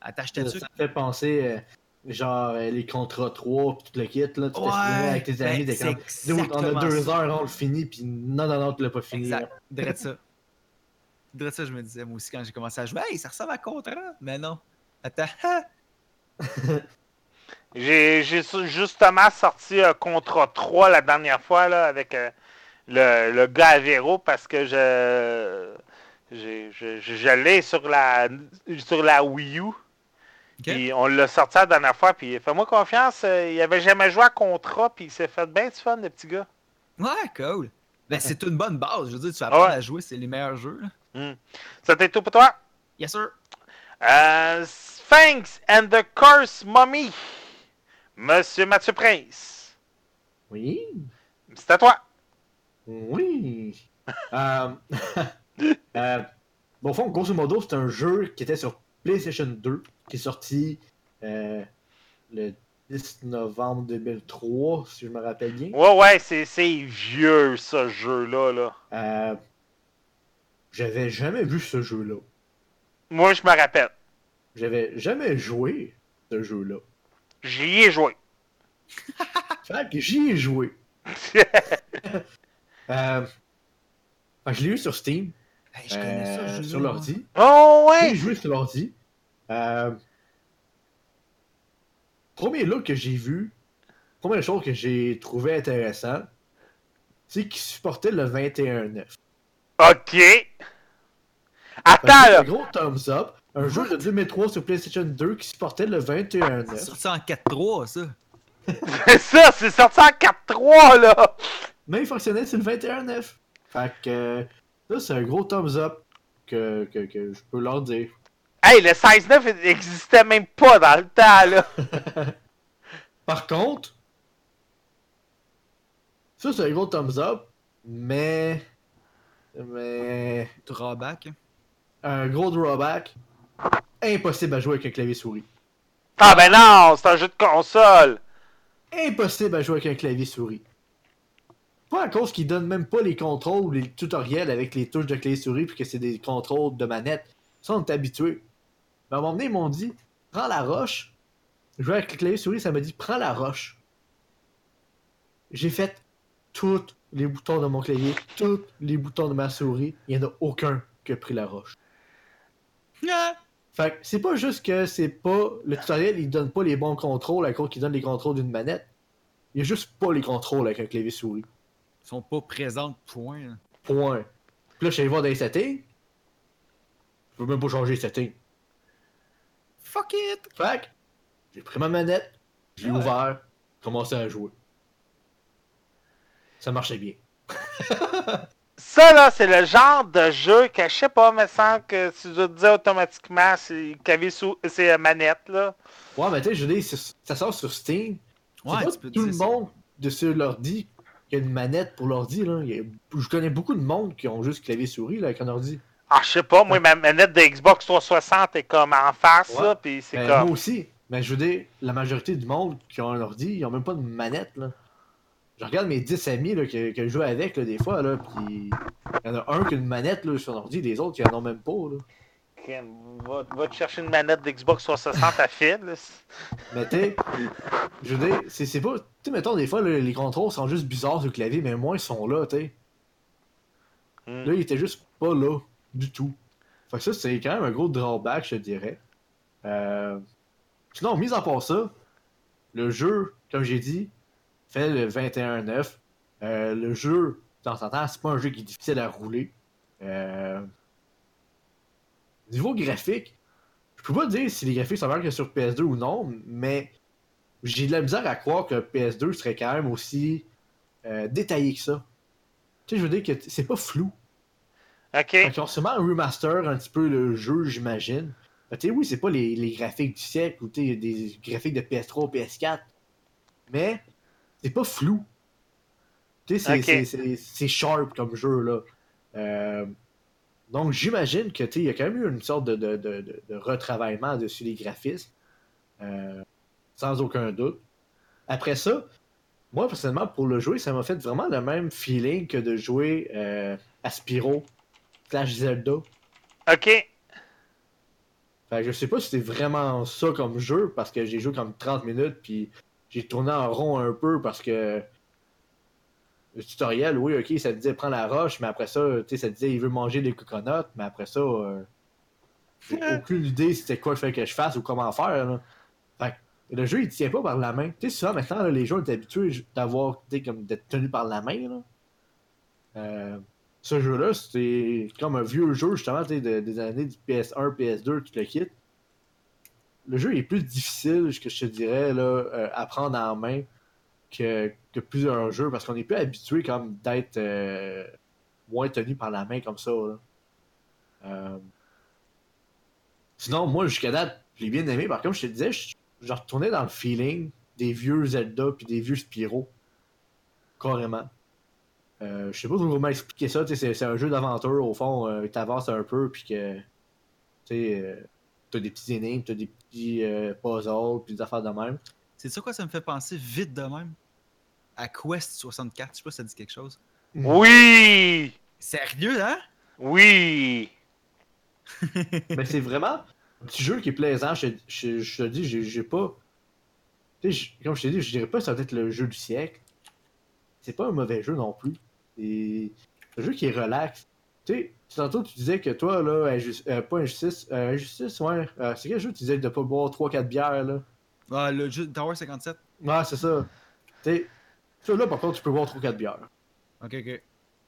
Attache ta Ça, me fait penser, euh, genre, euh, les contrats 3 pis tout le kit, là. Tu Ouais, avec tes ben, amis, c'est comme, on a deux ça. heures, on le finit, pis non, non, non, tu l'as pas fini. Exact. Drette ça. Drette ça, je me disais, moi aussi, quand j'ai commencé à jouer, hey, ça ressemble à contrat. Mais non. Attends. J'ai justement sorti un contrat 3 la dernière fois là, avec euh, le, le gars à Véro parce que je j'ai- je, je, je l'ai sur la sur la Wii U. Puis on l'a sorti la dernière fois, puis fais-moi confiance, euh, il avait jamais joué à contrat, puis il s'est fait bien du fun, le petit gars. Ouais, cool. Ben, c'est une bonne base. Je veux dire, tu vas apprendre Ouais. à jouer, c'est les meilleurs jeux. Là. C'était tout pour toi? Yes, sir. Euh, Sphinx and the Curse Mummy. Monsieur Mathieu Prince. Oui, C'est à toi. oui. euh, euh, bon, au fond, grosso modo, c'est un jeu qui était sur PlayStation 2, qui est sorti euh, le 10 novembre 2003, si je me rappelle bien. Ouais, ouais, c'est c'est vieux, ce jeu-là. Là. Euh, J'avais jamais vu ce jeu-là. Moi, je me rappelle. J'avais jamais joué ce jeu-là. J'y ai joué. Fait que j'y ai joué. Euh, je l'ai eu sur Steam, Hey, je connais ça, euh, sur l'ordi. oh, J'ai ouais! joué sur l'ordi. Euh, premier look que j'ai vu, première chose que j'ai trouvé intéressant, c'est qu'il supportait le 21.9. Ok. Attends, que Un là. gros thumbs up. Un jeu de 2003 sur PlayStation 2 qui supportait le C'est 21.9. sorti en 4-3, ça. C'est ça, c'est sorti en 4-3, là. Mais il fonctionnait sur le 21.9. Fait que euh, ça, c'est un gros thumbs up que, que, que je peux leur dire. Hey, le 16-9 n'existait même pas dans le temps, là. Par contre, ça, c'est un gros thumbs up, mais. Mais. Drawback. Un gros drawback. Impossible à jouer avec un clavier souris. Ah, ben non, c'est un jeu de console. Impossible à jouer avec un clavier souris. Pas à cause qu'ils donnent même pas les contrôles ou les tutoriels avec les touches de clavier souris puis que c'est des contrôles de manette. Ça, on est habitué. Mais à un moment donné, ils m'ont dit prends la roche. Jouer avec le clavier souris, ça m'a dit prends la roche. J'ai fait tous les boutons de mon clavier, tous les boutons de ma souris. Il n'y en a aucun qui a pris la roche. Ah! Fait que c'est pas juste que c'est pas. Le tutoriel, il donne pas les bons contrôles à cause qu'il donne les contrôles d'une manette. Il y a juste pas les contrôles avec un clavier souris. Ils sont pas présents, point. hein. Point. Puis là, je suis allé voir dans les settings. Je peux même pas changer les settings. Fuck it! Fait que j'ai pris ma manette, j'ai Ouais. ouvert, commencé à jouer. Ça marchait bien. Ça, là, c'est le genre de jeu que, je sais pas, me semble que tu dois te dire automatiquement, c'est clavier sous... c'est euh, manette, là. Ouais, mais tu sais, je veux dire, c'est- ça sort sur Steam. Ouais, c'est pas tu peux tout le monde de sur l'ordi qui a une manette pour l'ordi. là. Il y a- Je connais beaucoup de monde qui ont juste clavier souris là, avec un ordi. Ah, je sais pas, moi, ma manette de Xbox 360 est comme en face, Ouais. là, c'est Ben, comme... Moi aussi. Mais je veux dire, la majorité du monde qui ont un ordi, ils ont même pas de manette. Là. Je regarde mes 10 amis là, que, que je joue avec là, des fois, là, puis il y en a un qui a une manette là, sur ordi, les autres qui en ont même pas. Là. Va, va te chercher une manette d'Xbox 360 à fil. Mais tu sais, je veux dire, c'est c'est pas. Tu sais, mettons, des fois, là, les contrôles sont juste bizarres sur le clavier, mais moins ils sont là, tu sais. Hmm. Là, il était juste pas là, du tout. Fait que ça, c'est quand même un gros drawback, je dirais. Euh... Sinon, mis à part ça, le jeu, comme j'ai dit, fait le 21-9. Euh, le jeu, de temps en temps, c'est pas un jeu qui est difficile à rouler. Euh... Niveau graphique, je peux pas dire si les graphiques sont meilleurs que sur PS2 ou non, mais j'ai de la misère à croire que PS2 serait quand même aussi euh, détaillé que ça. Tu sais, je veux dire que c'est pas flou. OK. Qu'ils ont sûrement un remaster un petit peu le jeu, j'imagine. Tu sais, oui, c'est pas les, les graphiques du siècle ou des graphiques de PS3, PS4, mais c'est pas flou. Tu sais, c'est- sharp comme jeu, là. Euh, donc, j'imagine que, tu il y a quand même eu une sorte de, de, de, de- de retravaillement dessus les graphismes. Euh, sans aucun doute. Après ça, moi, personnellement, pour le jouer, ça m'a fait vraiment le même feeling que de jouer euh, à Spyro slash Zelda. Ok. Fait que je sais pas si c'est vraiment ça comme jeu, parce que j'ai joué comme 30 minutes, puis j'ai tourné en rond un peu, parce que le tutoriel, oui, ok, ça te disait prends la roche, mais après ça, tu sais, ça te disait il veut manger des coconuts, mais après ça, euh, j'ai aucune idée c'était quoi il fallait que je fasse ou comment faire. Là. Fait que le jeu, il tient pas par la main. Tu sais, souvent maintenant, là, les gens sont habitués d'avoir, tu comme d'être tenus par la main. Là. Euh, ce jeu-là, c'était comme un vieux jeu, justement, tu des années du PS1, PS2, tout le kit. Le jeu est plus difficile, que je te dirais, là, euh, à prendre en main que, que plusieurs jeux, parce qu'on est plus habitué comme d'être euh, moins tenu par la main comme ça. Euh, Sinon, moi, jusqu'à date, je l'ai bien aimé. Par contre, je te disais, je, retournais dans le feeling des vieux Zelda puis des vieux Spyro. Carrément. Je sais pas comment expliquer ça. tu C'est un jeu d'aventure, au fond. Euh, T'avances un peu, puis que. Tu sais, t'as des petits énigmes, t'as des petits euh, puzzles, puis des affaires de même. C'est ça quoi ça me fait penser vite de même? À Quest 64, je sais pas si ça dit quelque chose. Oui! Sérieux, hein? Oui! Mais c'est vraiment un petit jeu qui est plaisant. Je, je, je te dis, j'ai j'ai pas. Je- comme je t'ai dit, je dirais pas que ça va être le jeu du siècle. C'est pas un mauvais jeu non plus. C'est un jeu qui est relax. Tu sais, tantôt tu disais que toi, là, euh, pas injustice, euh, injustice, ouais. euh, c'est quel jeu tu disais de pas boire 3-4 bières, là? Ah, le jeu Tower 57. Ouais, c'est ça. Tu sais, là, par contre, tu peux boire 3-4 bières. Ok, ok.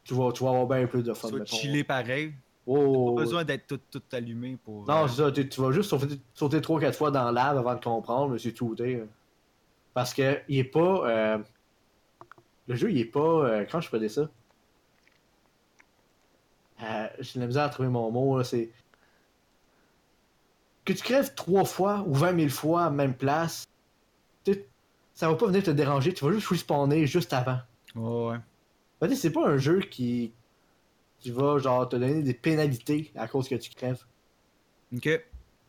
Tu vas, tu vas avoir bien plus de fun. Tu vas chiller pareil. Oh, Pas besoin d'être tout, tout allumé pour. Non, euh, c'est ça, tu, vas juste sauter, sauter 3-4 fois dans l'arbre avant de comprendre, mais c'est tout. Parce que il est pas. Le jeu, il est pas. Quand je faisais ça? Euh, J'ai de la misère à trouver mon mot, là, c'est. Que tu crèves 3 fois ou 20 000 fois à la même place, ça va pas venir te déranger, tu vas juste respawner juste avant. Ouais, ouais. Que c'est pas un jeu qui. qui va genre te donner des pénalités à cause que tu crèves. Ok. Que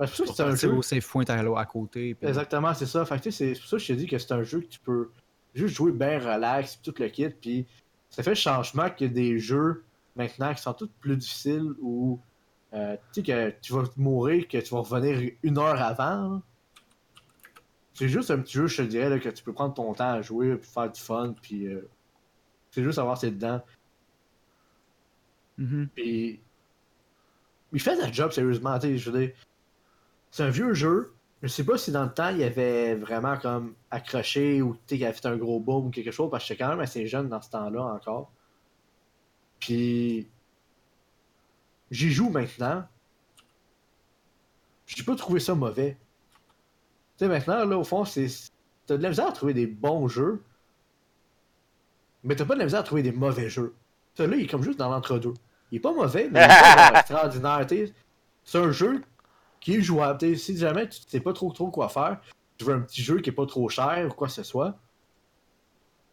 C'est pour ça que c'est un jeu. au safe point à, côté. Exactement, c'est ça. Fait que, tu sais, c'est pour ça que je te dis que c'est un jeu que tu peux juste jouer bien relax, pis tout le kit, puis ça fait le changement a des jeux maintenant qui sont tous plus difficiles où euh, tu sais que tu vas mourir, que tu vas revenir une heure avant. là. C'est juste un petit jeu, je te dirais, là, que tu peux prendre ton temps à jouer, puis faire du fun, puis euh, c'est juste avoir c'est dedans. Mhm. Puis. Il fait sa job, sérieusement. tu sais, Je veux dire, c'est un vieux jeu. Je sais pas si dans le temps, il avait vraiment comme accroché ou tu sais, qu'il avait fait un gros boom ou quelque chose, parce que j'étais quand même assez jeune dans ce temps-là encore. Puis. J'y joue maintenant. J'ai pas trouvé ça mauvais. Tu sais, maintenant, là, au fond, c'est. T'as de la misère à trouver des bons jeux. Mais t'as pas de la misère à trouver des mauvais jeux. Celui-là, il est comme juste dans l'entre-deux. Il est pas mauvais, mais il est extraordinaire. C'est un jeu qui est jouable. Si jamais tu sais pas trop trop quoi faire, tu veux un petit jeu qui est pas trop cher ou quoi que ce soit,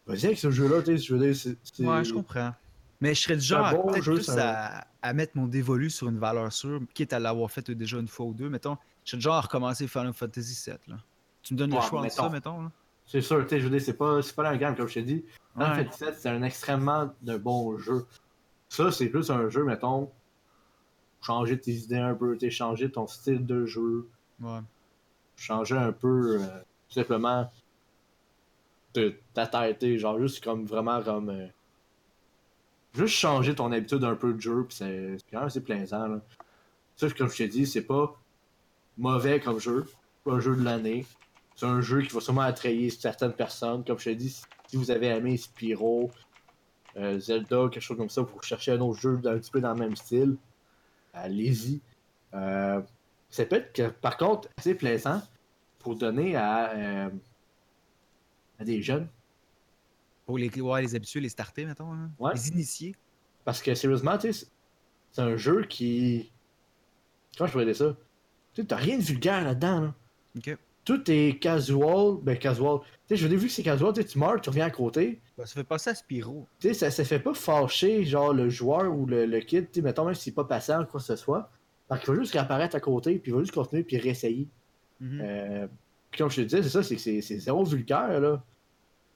vas-y avec ce jeu-là. Je veux dire, c'est- Ouais, je comprends. Mais je serais du genre à, bon jeu, plus à, à mettre mon dévolu sur une valeur sûre, quitte à l'avoir fait déjà une fois ou deux. Mettons, je serais du genre à recommencer Final Fantasy VII. Là. Tu me donnes Ouais, le choix entre ça, mettons. mettons. Là? C'est sûr, tu sais, je veux dire, c'est pas, c'est pas la gamme, comme je t'ai dit. Final Ouais. Fantasy VII, c'est un extrêmement de bon jeu. Ça, c'est plus un jeu, mettons, changer tes idées un peu, changer ton style de jeu, Ouais. changer un peu, euh, tout simplement, ta tête, genre juste comme vraiment comme. euh, juste changer ton habitude un peu de jeu, pis c'est quand même assez plaisant, là. Ça, comme je t'ai dit, c'est pas mauvais comme jeu, pas un jeu de l'année. C'est un jeu qui va sûrement attrayer certaines personnes. Comme je t'ai dit, si vous avez aimé Spyro, euh, Zelda, quelque chose comme ça, vous cherchez un autre jeu un petit peu dans le même style, allez-y. Euh, ça peut être, que, par contre, assez plaisant pour donner à, euh, à des jeunes. Pour les, ouais, les habitués, les starter, mettons. hein. Ouais. Les initiés. Parce que sérieusement, tu sais, c'est- un jeu qui. Comment je pourrais dire ça? Tu sais, t'as rien de vulgaire là-dedans, là. Tout est casual. Ben, casual. Tu sais, je veux vu que c'est casual, tu meurs, tu reviens à côté. Ben, ça fait passer à Spyro. Tu sais, ça, ça fait pas fâcher, genre, le joueur ou le, le kid, tu sais, mettons, même s'il est pas patient ou quoi que ce soit. Parce qu'il va juste réapparaître à côté, puis il va juste continuer, puis réessayer. Mhm. Euh, puis comme je te disais, c'est ça, c'est zéro vulgaire, là.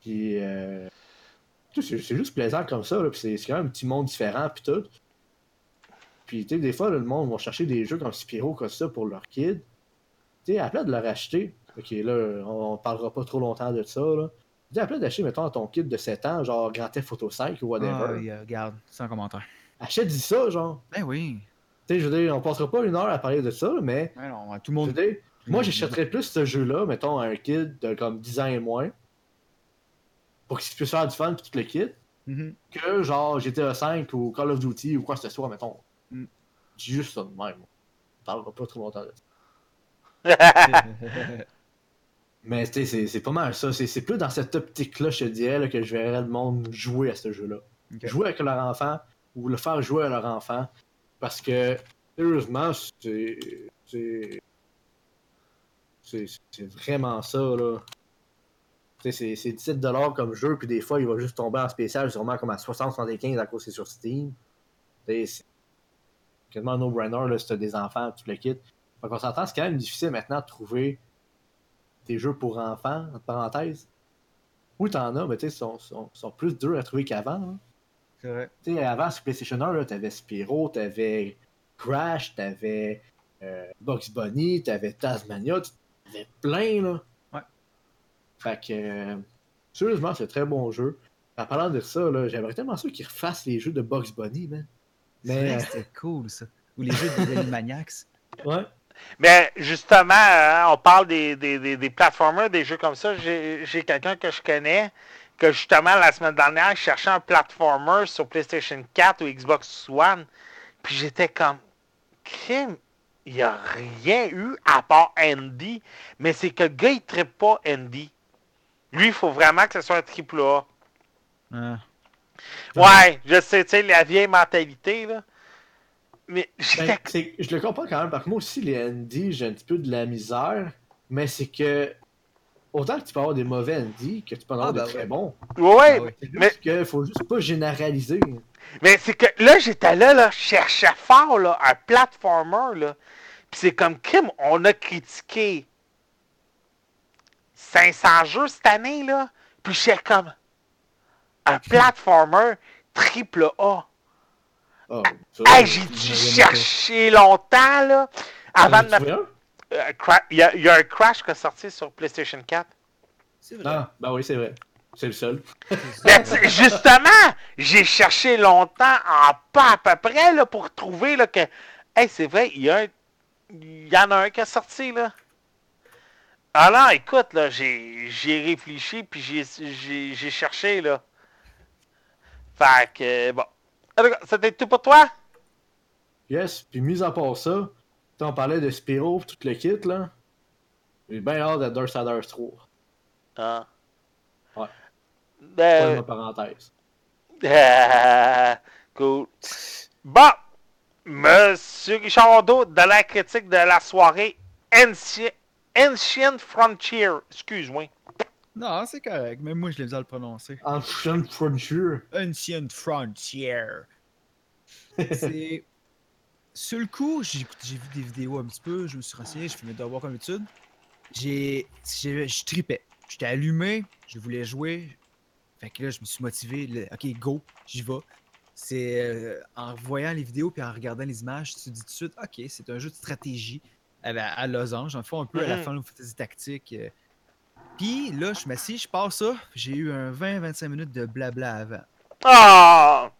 Puis, euh, c'est juste plaisant comme ça, c'est quand même un petit monde différent, puis tout. Puis, tu sais, des fois, là, le monde va chercher des jeux comme Spyro, comme ça, pour leurs kids. Tu sais, à de leur acheter, ok, là, on, on parlera pas trop longtemps de ça, là. Tu sais, à d'acheter, mettons, à ton kid de 7 ans, genre Grand Theft Auto 5 ou whatever, euh, regarde, sans commentaire. achète-y ça, genre. Ben oui. Tu sais, je veux dire, on passera pas une heure à parler de ça, mais Ben non, tout le je veux monde. dire, moi, j'achèterais plus ce jeu-là, mettons, à un kid de comme 10 ans et moins, pour qu'il puisse faire du fun, puis tout le kit, Mhm. que genre GTA 5 ou Call of Duty ou quoi que ce soit, mettons. Mm. Dis juste ça de même. On parlera pas trop longtemps de ça. Mais tu sais, c'est- pas mal ça. C'est plus dans cette optique-là, je te dirais, là, que je verrais le monde jouer à ce jeu-là. Jouer avec leur enfant ou le faire jouer à leur enfant. Parce que, sérieusement. C'est c'est vraiment ça, là. Tu c'est c'est 17$ comme jeu, puis des fois, il va juste tomber en spécial, sûrement comme à 60-75$ à cause c'est sur Steam. Tu c'est quasiment un no-brainer, si t'as des enfants, tu le quittes. Fait qu'on s'entend, c'est quand même difficile maintenant de trouver des jeux pour enfants, entre parenthèses. Oui, t'en as, mais tu sais, ils sont, sont, sont plus durs à trouver qu'avant. hein. C'est vrai. Tu sais, avant, sur PlayStation 1, là, t'avais Spyro, t'avais Crash, t'avais euh, Bugs Bunny, t'avais Tasmania, t'avais plein, là. Fait que, euh, sérieusement, c'est un très bon jeu. En parlant de ça, là, j'aimerais tellement ça qu'ils refassent les jeux de Bugs Bunny, man. C'est Mais, c'était cool ça. Ou les jeux des Animaniacs. euh, ouais. Mais justement, hein, on parle des, des, des, des platformers, des jeux comme ça. J'ai j'ai quelqu'un que je connais que justement la semaine dernière cherchait un platformer sur PlayStation 4 ou Xbox One. Puis j'étais comme crime. Il n'y a rien eu à part Andy. Mais c'est que le gars, il ne pas Andy. Lui, il faut vraiment que ce soit un triple A. Ah. Ouais, je sais, tu sais, la vieille mentalité, là. Mais Ben, je le comprends quand même, parce que moi aussi, les Andy, j'ai un petit peu de la misère, mais c'est que autant que tu peux avoir des mauvais Andy, que tu peux en avoir Ah, ben des très ouais. bons. Ouais, oui. C'est Mais- juste qu'il faut juste pas généraliser. Mais c'est que là, j'étais là, là, je cherchais fort, là, un platformer, là. Puis c'est comme crime, on a critiqué 500 jeux cette année, là. Puis j'étais comme un platformer triple A. Ah, ça, Hey, j'ai dû a chercher longtemps, là, avant de me... trouvé un? Euh, Cra- Il y, a- il y a un Crash qui est sorti sur PlayStation 4. C'est vrai. Ah, ben oui, c'est vrai. C'est le seul. Ben, justement, j'ai cherché longtemps, en pas à peu près, là, pour trouver là, que. Hey, c'est vrai, il y, a un- il y en a un qui est sorti, là. Alors, écoute, là, j'ai j'ai réfléchi, puis j'ai- j'ai j'ai cherché, là. Fait que, bon. C'était tout pour toi? Yes, puis mis à part ça, on parlait de Spyro pis tout le kit, là. J'ai bien hâte de Darksiders 3. Ah. Ouais. Pas Euh, ma parenthèse. Ah, cool. Bon, Monsieur Richard Rondeau, de la critique de la soirée Ancient, Ancient Frontier. Excuse-moi. Non, c'est correct. Même moi, je l'ai besoin de le prononcer. Ancient Frontier. Ancient Frontier. C'est. Sur le coup, j'ai vu des vidéos un petit peu, je me suis renseigné, je fais mes devoirs comme d'habitude. J'ai. j'ai- Je tripais. J'étais allumé, je voulais jouer. Fait que là, je me suis motivé. le- Ok, go, j'y vais. C'est euh, en voyant les vidéos puis en regardant les images, tu te dis tout de suite, ok, c'est un jeu de stratégie à, la- à losange, en fond un peu à la Mhm. Final Fantasy Tactique. euh. Puis là, je m'assieds, je passe ça, j'ai eu un 20-25 minutes de blabla avant. Ah!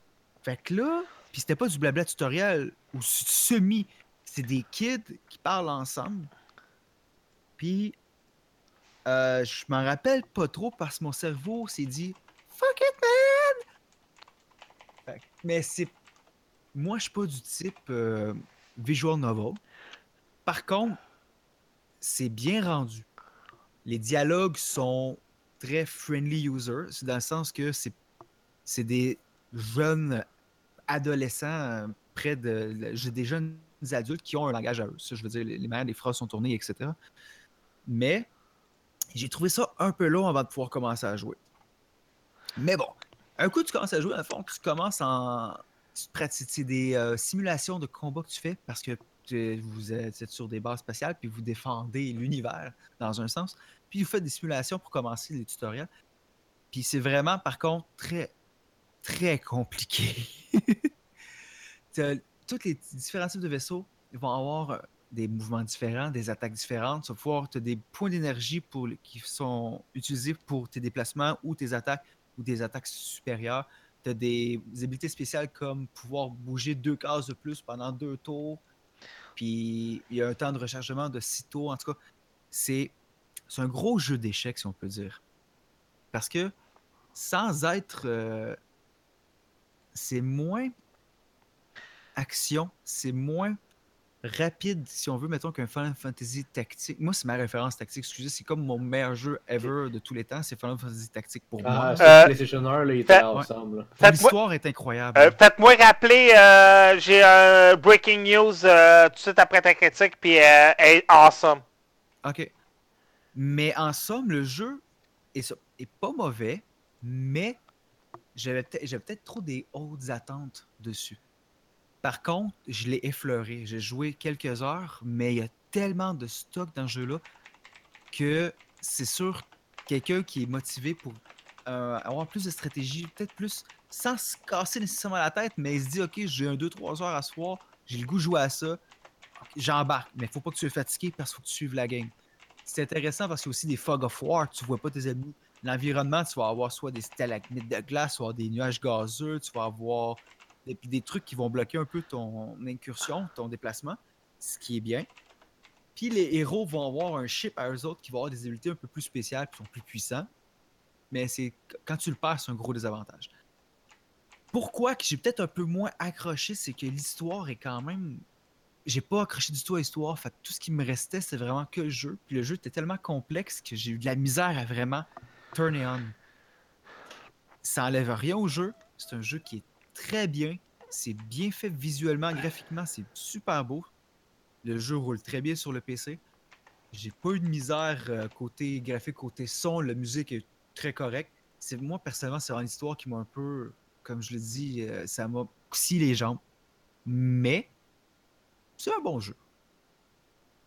Fait que là, puis c'était pas du blabla tutoriel ou semi, c'est des kids qui parlent ensemble. Puis euh, je m'en rappelle pas trop parce que mon cerveau s'est dit Fuck it man! Fait mais c'est. Moi, je suis pas du type euh, visual novel. Par contre, c'est bien rendu. Les dialogues sont très friendly user. C'est dans le sens que c'est c'est des jeunes adolescents euh, près de. J'ai des jeunes adultes qui ont un langage à eux. Ça, je veux dire, les, manières des phrases sont tournées, etc. Mais j'ai trouvé ça un peu long avant de pouvoir commencer à jouer. Mais bon, un coup, tu commences à jouer, à fond, tu commences en. Tu pratiques des euh, simulations de combat que tu fais parce que vous êtes, sur des bases spatiales puis vous défendez l'univers dans un sens. Puis vous faites des simulations pour commencer les tutoriels. Puis c'est vraiment, par contre, très, très compliqué. Tous les différents types de vaisseaux vont avoir euh, des mouvements différents, des attaques différentes. Tu vas as des points d'énergie qui sont utilisés pour tes déplacements ou tes attaques ou des attaques supérieures. Tu as des habilités spéciales comme pouvoir bouger deux cases de plus pendant deux tours. Puis il y a un temps de rechargement de tours. En tout cas, c'est c'est un gros jeu d'échecs, si on peut dire. Parce que sans être. euh, c'est moins action, c'est moins rapide, si on veut, mettons qu'un Final Fantasy tactique. Moi, c'est ma référence tactique, excusez, c'est comme mon meilleur jeu ever de tous les temps, c'est Final Fantasy tactique pour Ah, moi. c'est Euh, PlayStation 1, là, Ouais. ensemble. Faites-moi- L'histoire est incroyable. Euh, Faites-moi rappeler, euh, j'ai un breaking news euh, tout de suite après ta critique, puis euh, elle est awesome. OK. Mais en somme, le jeu est, pas mauvais, mais j'avais peut-être trop des hautes attentes dessus. Par contre, je l'ai effleuré. J'ai joué quelques heures, mais il y a tellement de stock dans ce jeu-là que c'est sûr, quelqu'un qui est motivé pour euh, avoir plus de stratégie, peut-être plus sans se casser nécessairement la tête, mais il se dit Ok, j'ai un 2-3 heures à soir, j'ai le goût de jouer à ça, j'embarque. Mais faut pas que tu sois fatigué parce qu'il faut que tu suives la game. C'est intéressant parce qu'il y a aussi des fog of war, tu vois pas tes ennemis. L'environnement, tu vas avoir soit des stalagmites de glace, soit des nuages gazeux, tu vas avoir des, des trucs qui vont bloquer un peu ton incursion, ton déplacement, ce qui est bien. Puis les héros vont avoir un chip à eux autres qui vont avoir des habilités un peu plus spéciales, qui sont plus puissants. Mais c'est quand tu le perds, c'est un gros désavantage. Pourquoi que j'ai peut-être un peu moins accroché, c'est que l'histoire est quand même j'ai pas accroché du tout à l'histoire. Fait tout ce qui me restait, c'est vraiment que le jeu. Puis le jeu était tellement complexe que j'ai eu de la misère à vraiment turn it on. Ça enlève rien au jeu. C'est un jeu qui est très bien. C'est bien fait visuellement, graphiquement, c'est super beau. Le jeu roule très bien sur le PC. J'ai pas eu de misère euh, côté graphique, côté son. La musique est très correcte. Moi personnellement, c'est une histoire qui m'a un peu, comme je le dis, euh, ça m'a scié les jambes. Mais c'est un bon jeu.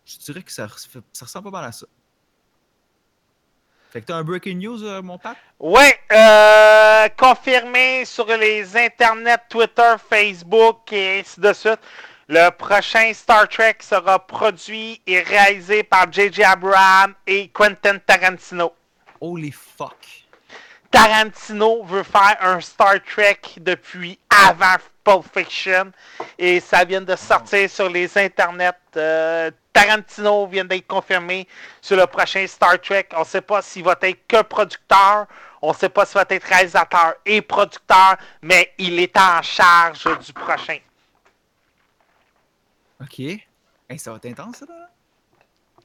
Je dirais que ça ressemble pas mal à ça. Fait que t'as un breaking news, euh, mon pape? Ouais, euh, confirmé sur les internets, Twitter, Facebook et ainsi de suite. Le prochain Star Trek sera produit et réalisé par J.J. Abraham et Quentin Tarantino. Holy fuck. Tarantino veut faire un Star Trek depuis avant Pulp Fiction et ça vient de sortir sur les internets. Euh, Tarantino vient d'être confirmé sur le prochain Star Trek. On ne sait pas s'il va être que producteur, on ne sait pas s'il va être réalisateur et producteur, mais il est en charge du prochain. Ok. Hey, ça va être intense, ça, là?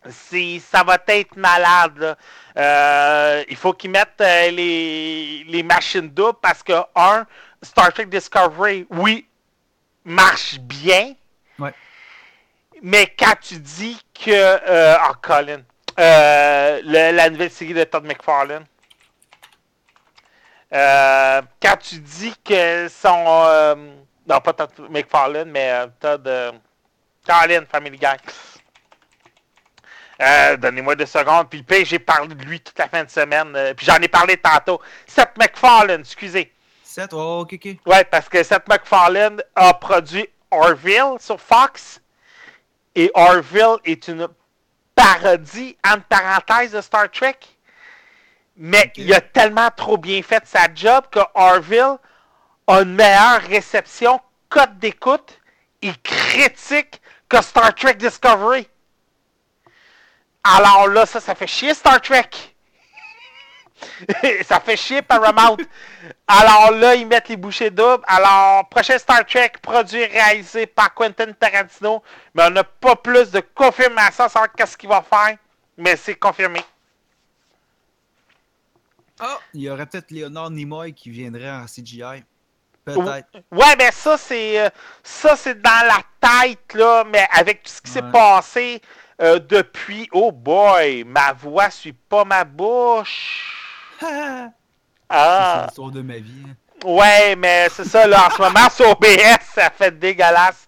C'est- ça va être malade. là. Euh, il faut qu'ils mettent euh, les, les machines doubles parce que, un, Star Trek Discovery, oui, marche bien. Ouais. Mais quand tu dis que. Euh, oh, Colin. euh, le- la nouvelle série de Todd McFarlane. Euh, quand tu dis que son. euh, non, pas Todd McFarlane, mais Todd. Colin, Family Guy. Donnez-moi deux secondes. Puis le pire, j'ai parlé de lui toute la fin de semaine. puis j'en ai parlé tantôt. Seth MacFarlane, excusez. 7? Oh, ok, ok. Ouais, parce que Seth MacFarlane a produit Orville sur Fox. Et Orville est une parodie, entre parenthèses, de Star Trek. Mais il a tellement trop bien fait sa job que Orville a une meilleure réception, cote d'écoute et critique que Star Trek Discovery. Alors là, ça, ça fait chier Star Trek. ça fait chier Paramount. Alors là, ils mettent les bouchées doubles. Alors, prochain Star Trek, produit réalisé par Quentin Tarantino. Mais on n'a pas plus de confirmation sur qu'est-ce qu'il va faire. Mais c'est confirmé. Ah! Il y aurait peut-être Léonard Nimoy qui viendrait en CGI. Peut-être. Ouais, mais ça, c'est euh, ça, c'est dans la tête, là, mais avec tout ce qui s'est Ouais. passé euh, depuis. Oh boy, ma voix suit pas ma bouche. C'est Ah. l'histoire de ma vie. hein. Ouais, mais c'est ça, là, en ce moment, sur OBS, ça fait dégueulasse.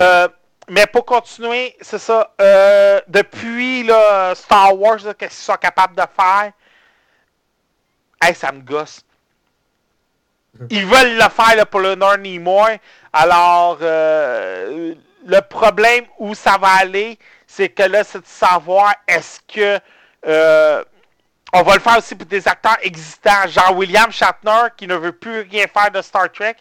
Euh, mais pour continuer, c'est ça. euh, depuis là, Star Wars, qu'est-ce qu'ils sont capables de faire? Hey, ça me gosse. Ils veulent le faire là, pour le Nord Nimoy. Alors, euh, le problème où ça va aller, c'est que là, c'est de savoir est-ce que euh, on va le faire aussi pour des acteurs existants, genre William Shatner qui ne veut plus rien faire de Star Trek.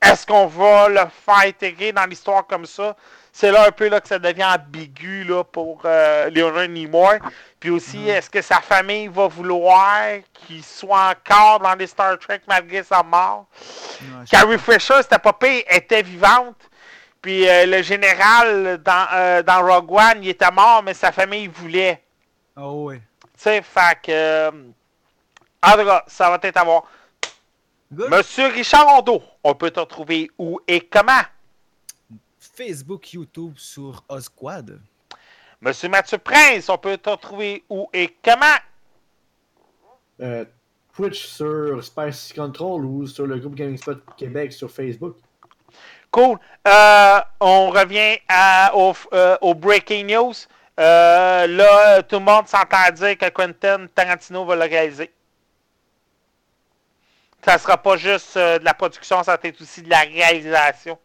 Est-ce qu'on va le faire intégrer dans l'histoire comme ça? C'est là un peu là que ça devient ambigu là, pour euh, Leonard Nimoy. Puis aussi, est-ce que sa famille va vouloir qu'il soit encore dans les Star Trek malgré sa mort? Ouais, Carrie Fisher, c'était pas pire, était vivante. Puis euh, le général dans, euh, dans Rogue One, il était mort, mais sa famille voulait. Oh, ouais. Tu sais, fait que. euh, en tout cas, ça va être à voir. Good. Monsieur Richard Rondeau, on peut te retrouver où et comment? Facebook, YouTube sur Osquad. Monsieur Mathieu Prince, on peut te retrouver où et comment? Euh, Twitch sur Spicy Control ou sur le groupe Gaming Spot Québec sur Facebook. Cool. Euh, on revient à- au, euh, au breaking news. Euh, là, tout le monde s'entend dire que Quentin Tarantino va le réaliser. Ça sera pas juste euh, de la production, ça va être aussi de la réalisation.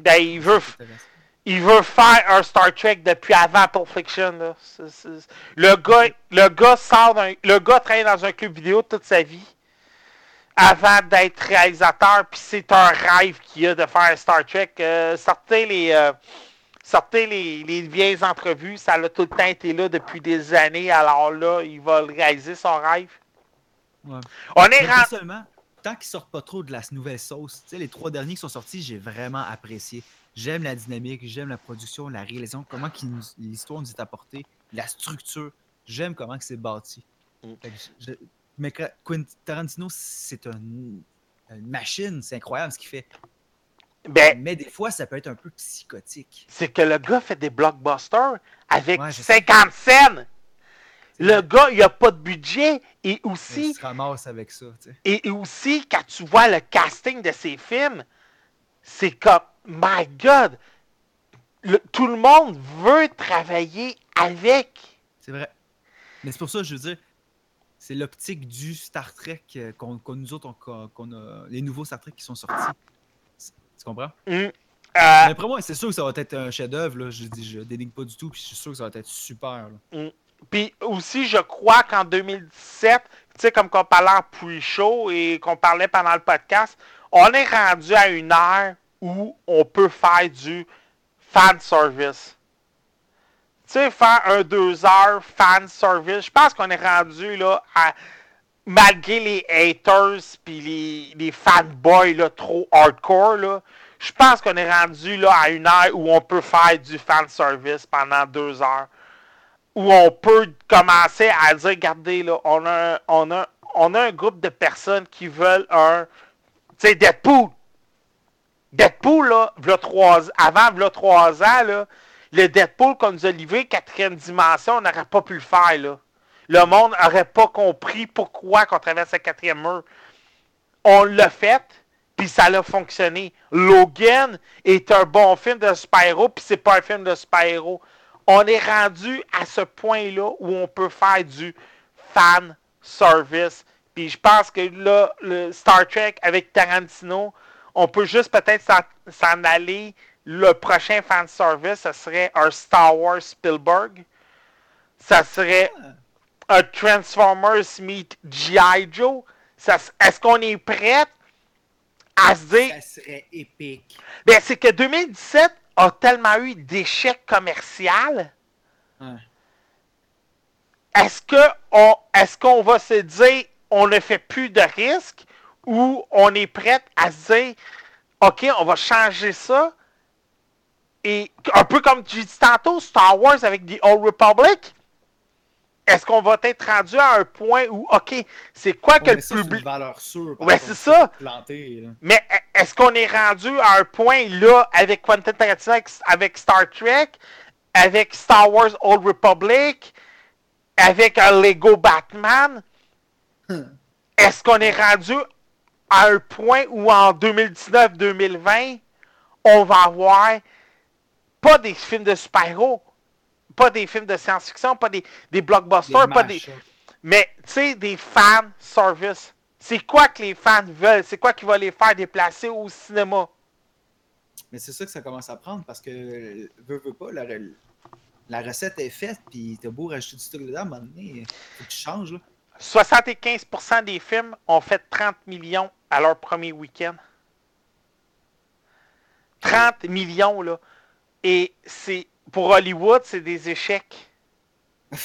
Ben, il veut, il veut faire un Star Trek depuis avant Pulp Fiction. Le gars, le gars sort le gars travaille dans un club vidéo toute sa vie avant d'être réalisateur, puis c'est un rêve qu'il a de faire un Star Trek. Euh, sortez les, euh, sortez les, les vieilles entrevues, ça a tout le temps été là depuis des années. Alors là, il va le réaliser son rêve. Ouais. On est rendu. seulement, tant qu'ils sortent pas trop de la nouvelle sauce, tu sais, les trois derniers qui sont sortis, j'ai vraiment apprécié. J'aime la dynamique, j'aime la production, la réalisation, comment l'histoire nous est apportée, la structure. J'aime comment que c'est bâti. Mm. Je- mais Quentin Tarantino, c'est un- une machine, c'est incroyable ce qu'il fait. Ben, Mais des fois, ça peut être un peu psychotique. c'est que le gars fait des blockbusters avec Ouais, je sais. 50 scènes. Le gars, il a pas de budget et Il aussi, se ramasse avec ça. tu sais. et aussi quand tu vois le casting de ses films, c'est comme, my God, le- tout le monde veut travailler avec. C'est vrai. Mais c'est pour ça que je veux dire, c'est l'optique du Star Trek euh, qu'on qu'on- nous autres, on- qu'on qu'on a. Les nouveaux Star Trek qui sont sortis. Comprends? Hmm. Euh, Mais après moi, c'est sûr que ça va être un chef-d'œuvre. là. Je dis, je dénigre pas du tout. Puis je suis sûr que ça va être super. là. Puis aussi, je crois qu'en 2017, tu sais, comme qu'on parlait en pre-show et qu'on parlait pendant le podcast, on est rendu à une ère où on peut faire du fan service. Tu sais, faire un deux heures fan service, je pense qu'on est rendu là à. Malgré les haters puis les, fanboys là, trop hardcore, là, je pense qu'on est rendu là à une ère où on peut faire du fan service pendant deux heures où on peut commencer à dire, regardez, là, on a, un- on a, on a un groupe de personnes qui veulent un, tu sais, Deadpool. Deadpool, là, v'là trois, avant, v'là trois ans, là, le Deadpool qu'on nous a livré, quatrième dimension, on n'aurait pas pu le faire, là. Le monde n'aurait pas compris pourquoi qu'on traverse la quatrième mur. On l'a fait, puis ça a fonctionné. Logan est un bon film de super-héros, puis c'est pas un film de super-héros. On est rendu à ce point-là où on peut faire du fan service. Puis je pense que là, le Star Trek avec Tarantino, on peut juste peut-être s'en- aller. Le prochain fan service, ce serait un Star Wars Spielberg. Ça serait un Transformers meet G.I. Joe? Est-ce qu'on est prêt à se dire Ça serait épique. ben, c'est que 2017 a tellement eu d'échecs commerciaux. Est-ce que on, est-ce qu'on va se dire on ne fait plus de risques ou on est prêt à se dire ok on va changer ça? Et un peu comme tu dis tantôt Star Wars avec The Old Republic est-ce qu'on va être rendu à un point où, OK, c'est quoi que le public. valeur sûre. Ouais, c'est ça. Planté. Mais e- est-ce qu'on est rendu à un point là avec Quentin Tarantino, avec, Star Trek, avec Star Wars Old Republic, avec un Lego Batman? Est-ce qu'on est rendu à un point où en 2019-2020, on va avoir pas des films de super-héros, pas des films de science-fiction, pas des, des blockbusters, pas des, mais, tu sais, des fan service. C'est quoi que les fans veulent? C'est quoi qui va les faire déplacer au cinéma? Mais c'est ça que ça commence à prendre parce que, veux, veux pas, la, la recette est faite, puis t'as beau rajouter du stock dedans, à un moment donné, faut que tu changes, là. 75% des films ont fait 30 millions à leur premier week-end. 30 millions, là. Et c'est pour Hollywood, c'est des échecs.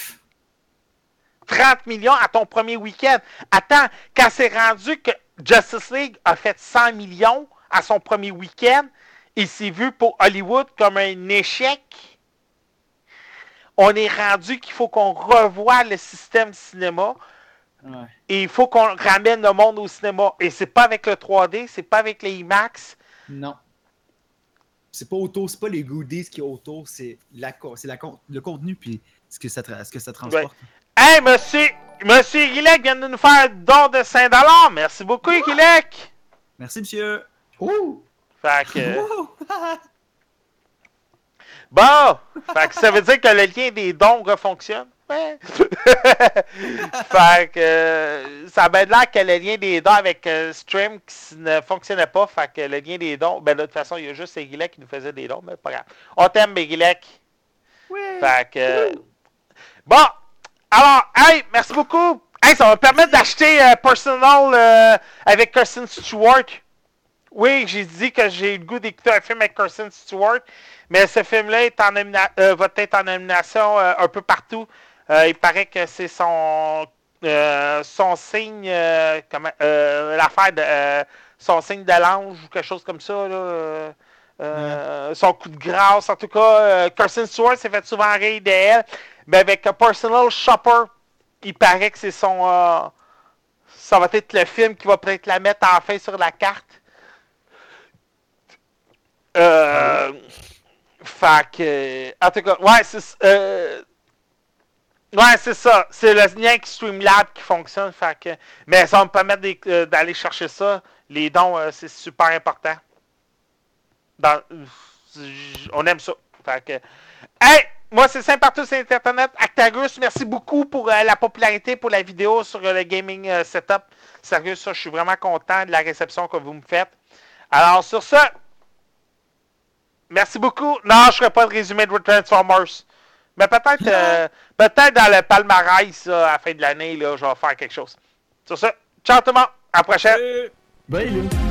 30 millions à ton premier week-end. Attends, quand c'est rendu que Justice League a fait 100 millions à son premier week-end, il s'est vu pour Hollywood comme un échec. On est rendu qu'il faut qu'on revoie le système cinéma. Ouais. Et il faut qu'on ramène le monde au cinéma. Et c'est pas avec le 3D, c'est pas avec les IMAX. Non. C'est pas autour, c'est pas les goodies qui est autour, c'est la, c'est la, con- le contenu puis ce que ça, tra- ce que ça transporte. Hey, monsieur, monsieur Guilec vient de nous faire un don de 5$. Merci beaucoup, Guilec. Merci, monsieur. Ouh! Fait que, bon, fait que ça veut dire que le lien des dons refonctionne? Fait que euh, ça a bien l'air que le lien des dons avec euh, Stream qui ne fonctionnait pas. Fait que le lien des dons, ben de toute façon, il y a juste Guilec qui nous faisait des dons, mais pas grave. On t'aime, Guilec. Fait que. euh, Bon! Alors, hey, merci beaucoup! Hey, ça va me permettre d'acheter euh, Personal euh, avec Kirsten Stewart. Oui, j'ai dit que j'ai eu le goût d'écouter un film avec Kirsten Stewart, mais ce film-là est en nomina- euh, va être en nomination un peu partout. Euh, il paraît que c'est son euh, son signe, euh, comment, euh, l'affaire de son signe de l'ange ou quelque chose comme ça. Là, Son coup de grâce, en tout cas, Kirsten Stewart s'est fait souvent rire d'elle, mais avec Personal Shopper, il paraît que c'est son. ça va être le film qui va peut-être la mettre enfin sur la carte. Euh. Fait que. En tout cas, ouais, c'est. Euh, ouais, c'est ça. C'est le lien Streamlab qui fonctionne. Que. Mais ça va me permettre euh, d'aller chercher ça. Les dons, euh, c'est super important. J- on aime ça. Fait que. Hey! Moi, c'est Saint partout sur Internet. Actagus, merci beaucoup pour euh, la popularité pour la vidéo sur euh, le gaming euh, setup. Sérieux, ça, je suis vraiment content de la réception que vous me faites. Alors, sur ce, merci beaucoup. Non, je ne ferai pas de résumé de Transformers. Mais peut-être euh, peut-être dans le palmarès là, à la fin de l'année, là, je vais faire quelque chose. Sur ce, ciao tout le monde. À la prochaine. Là.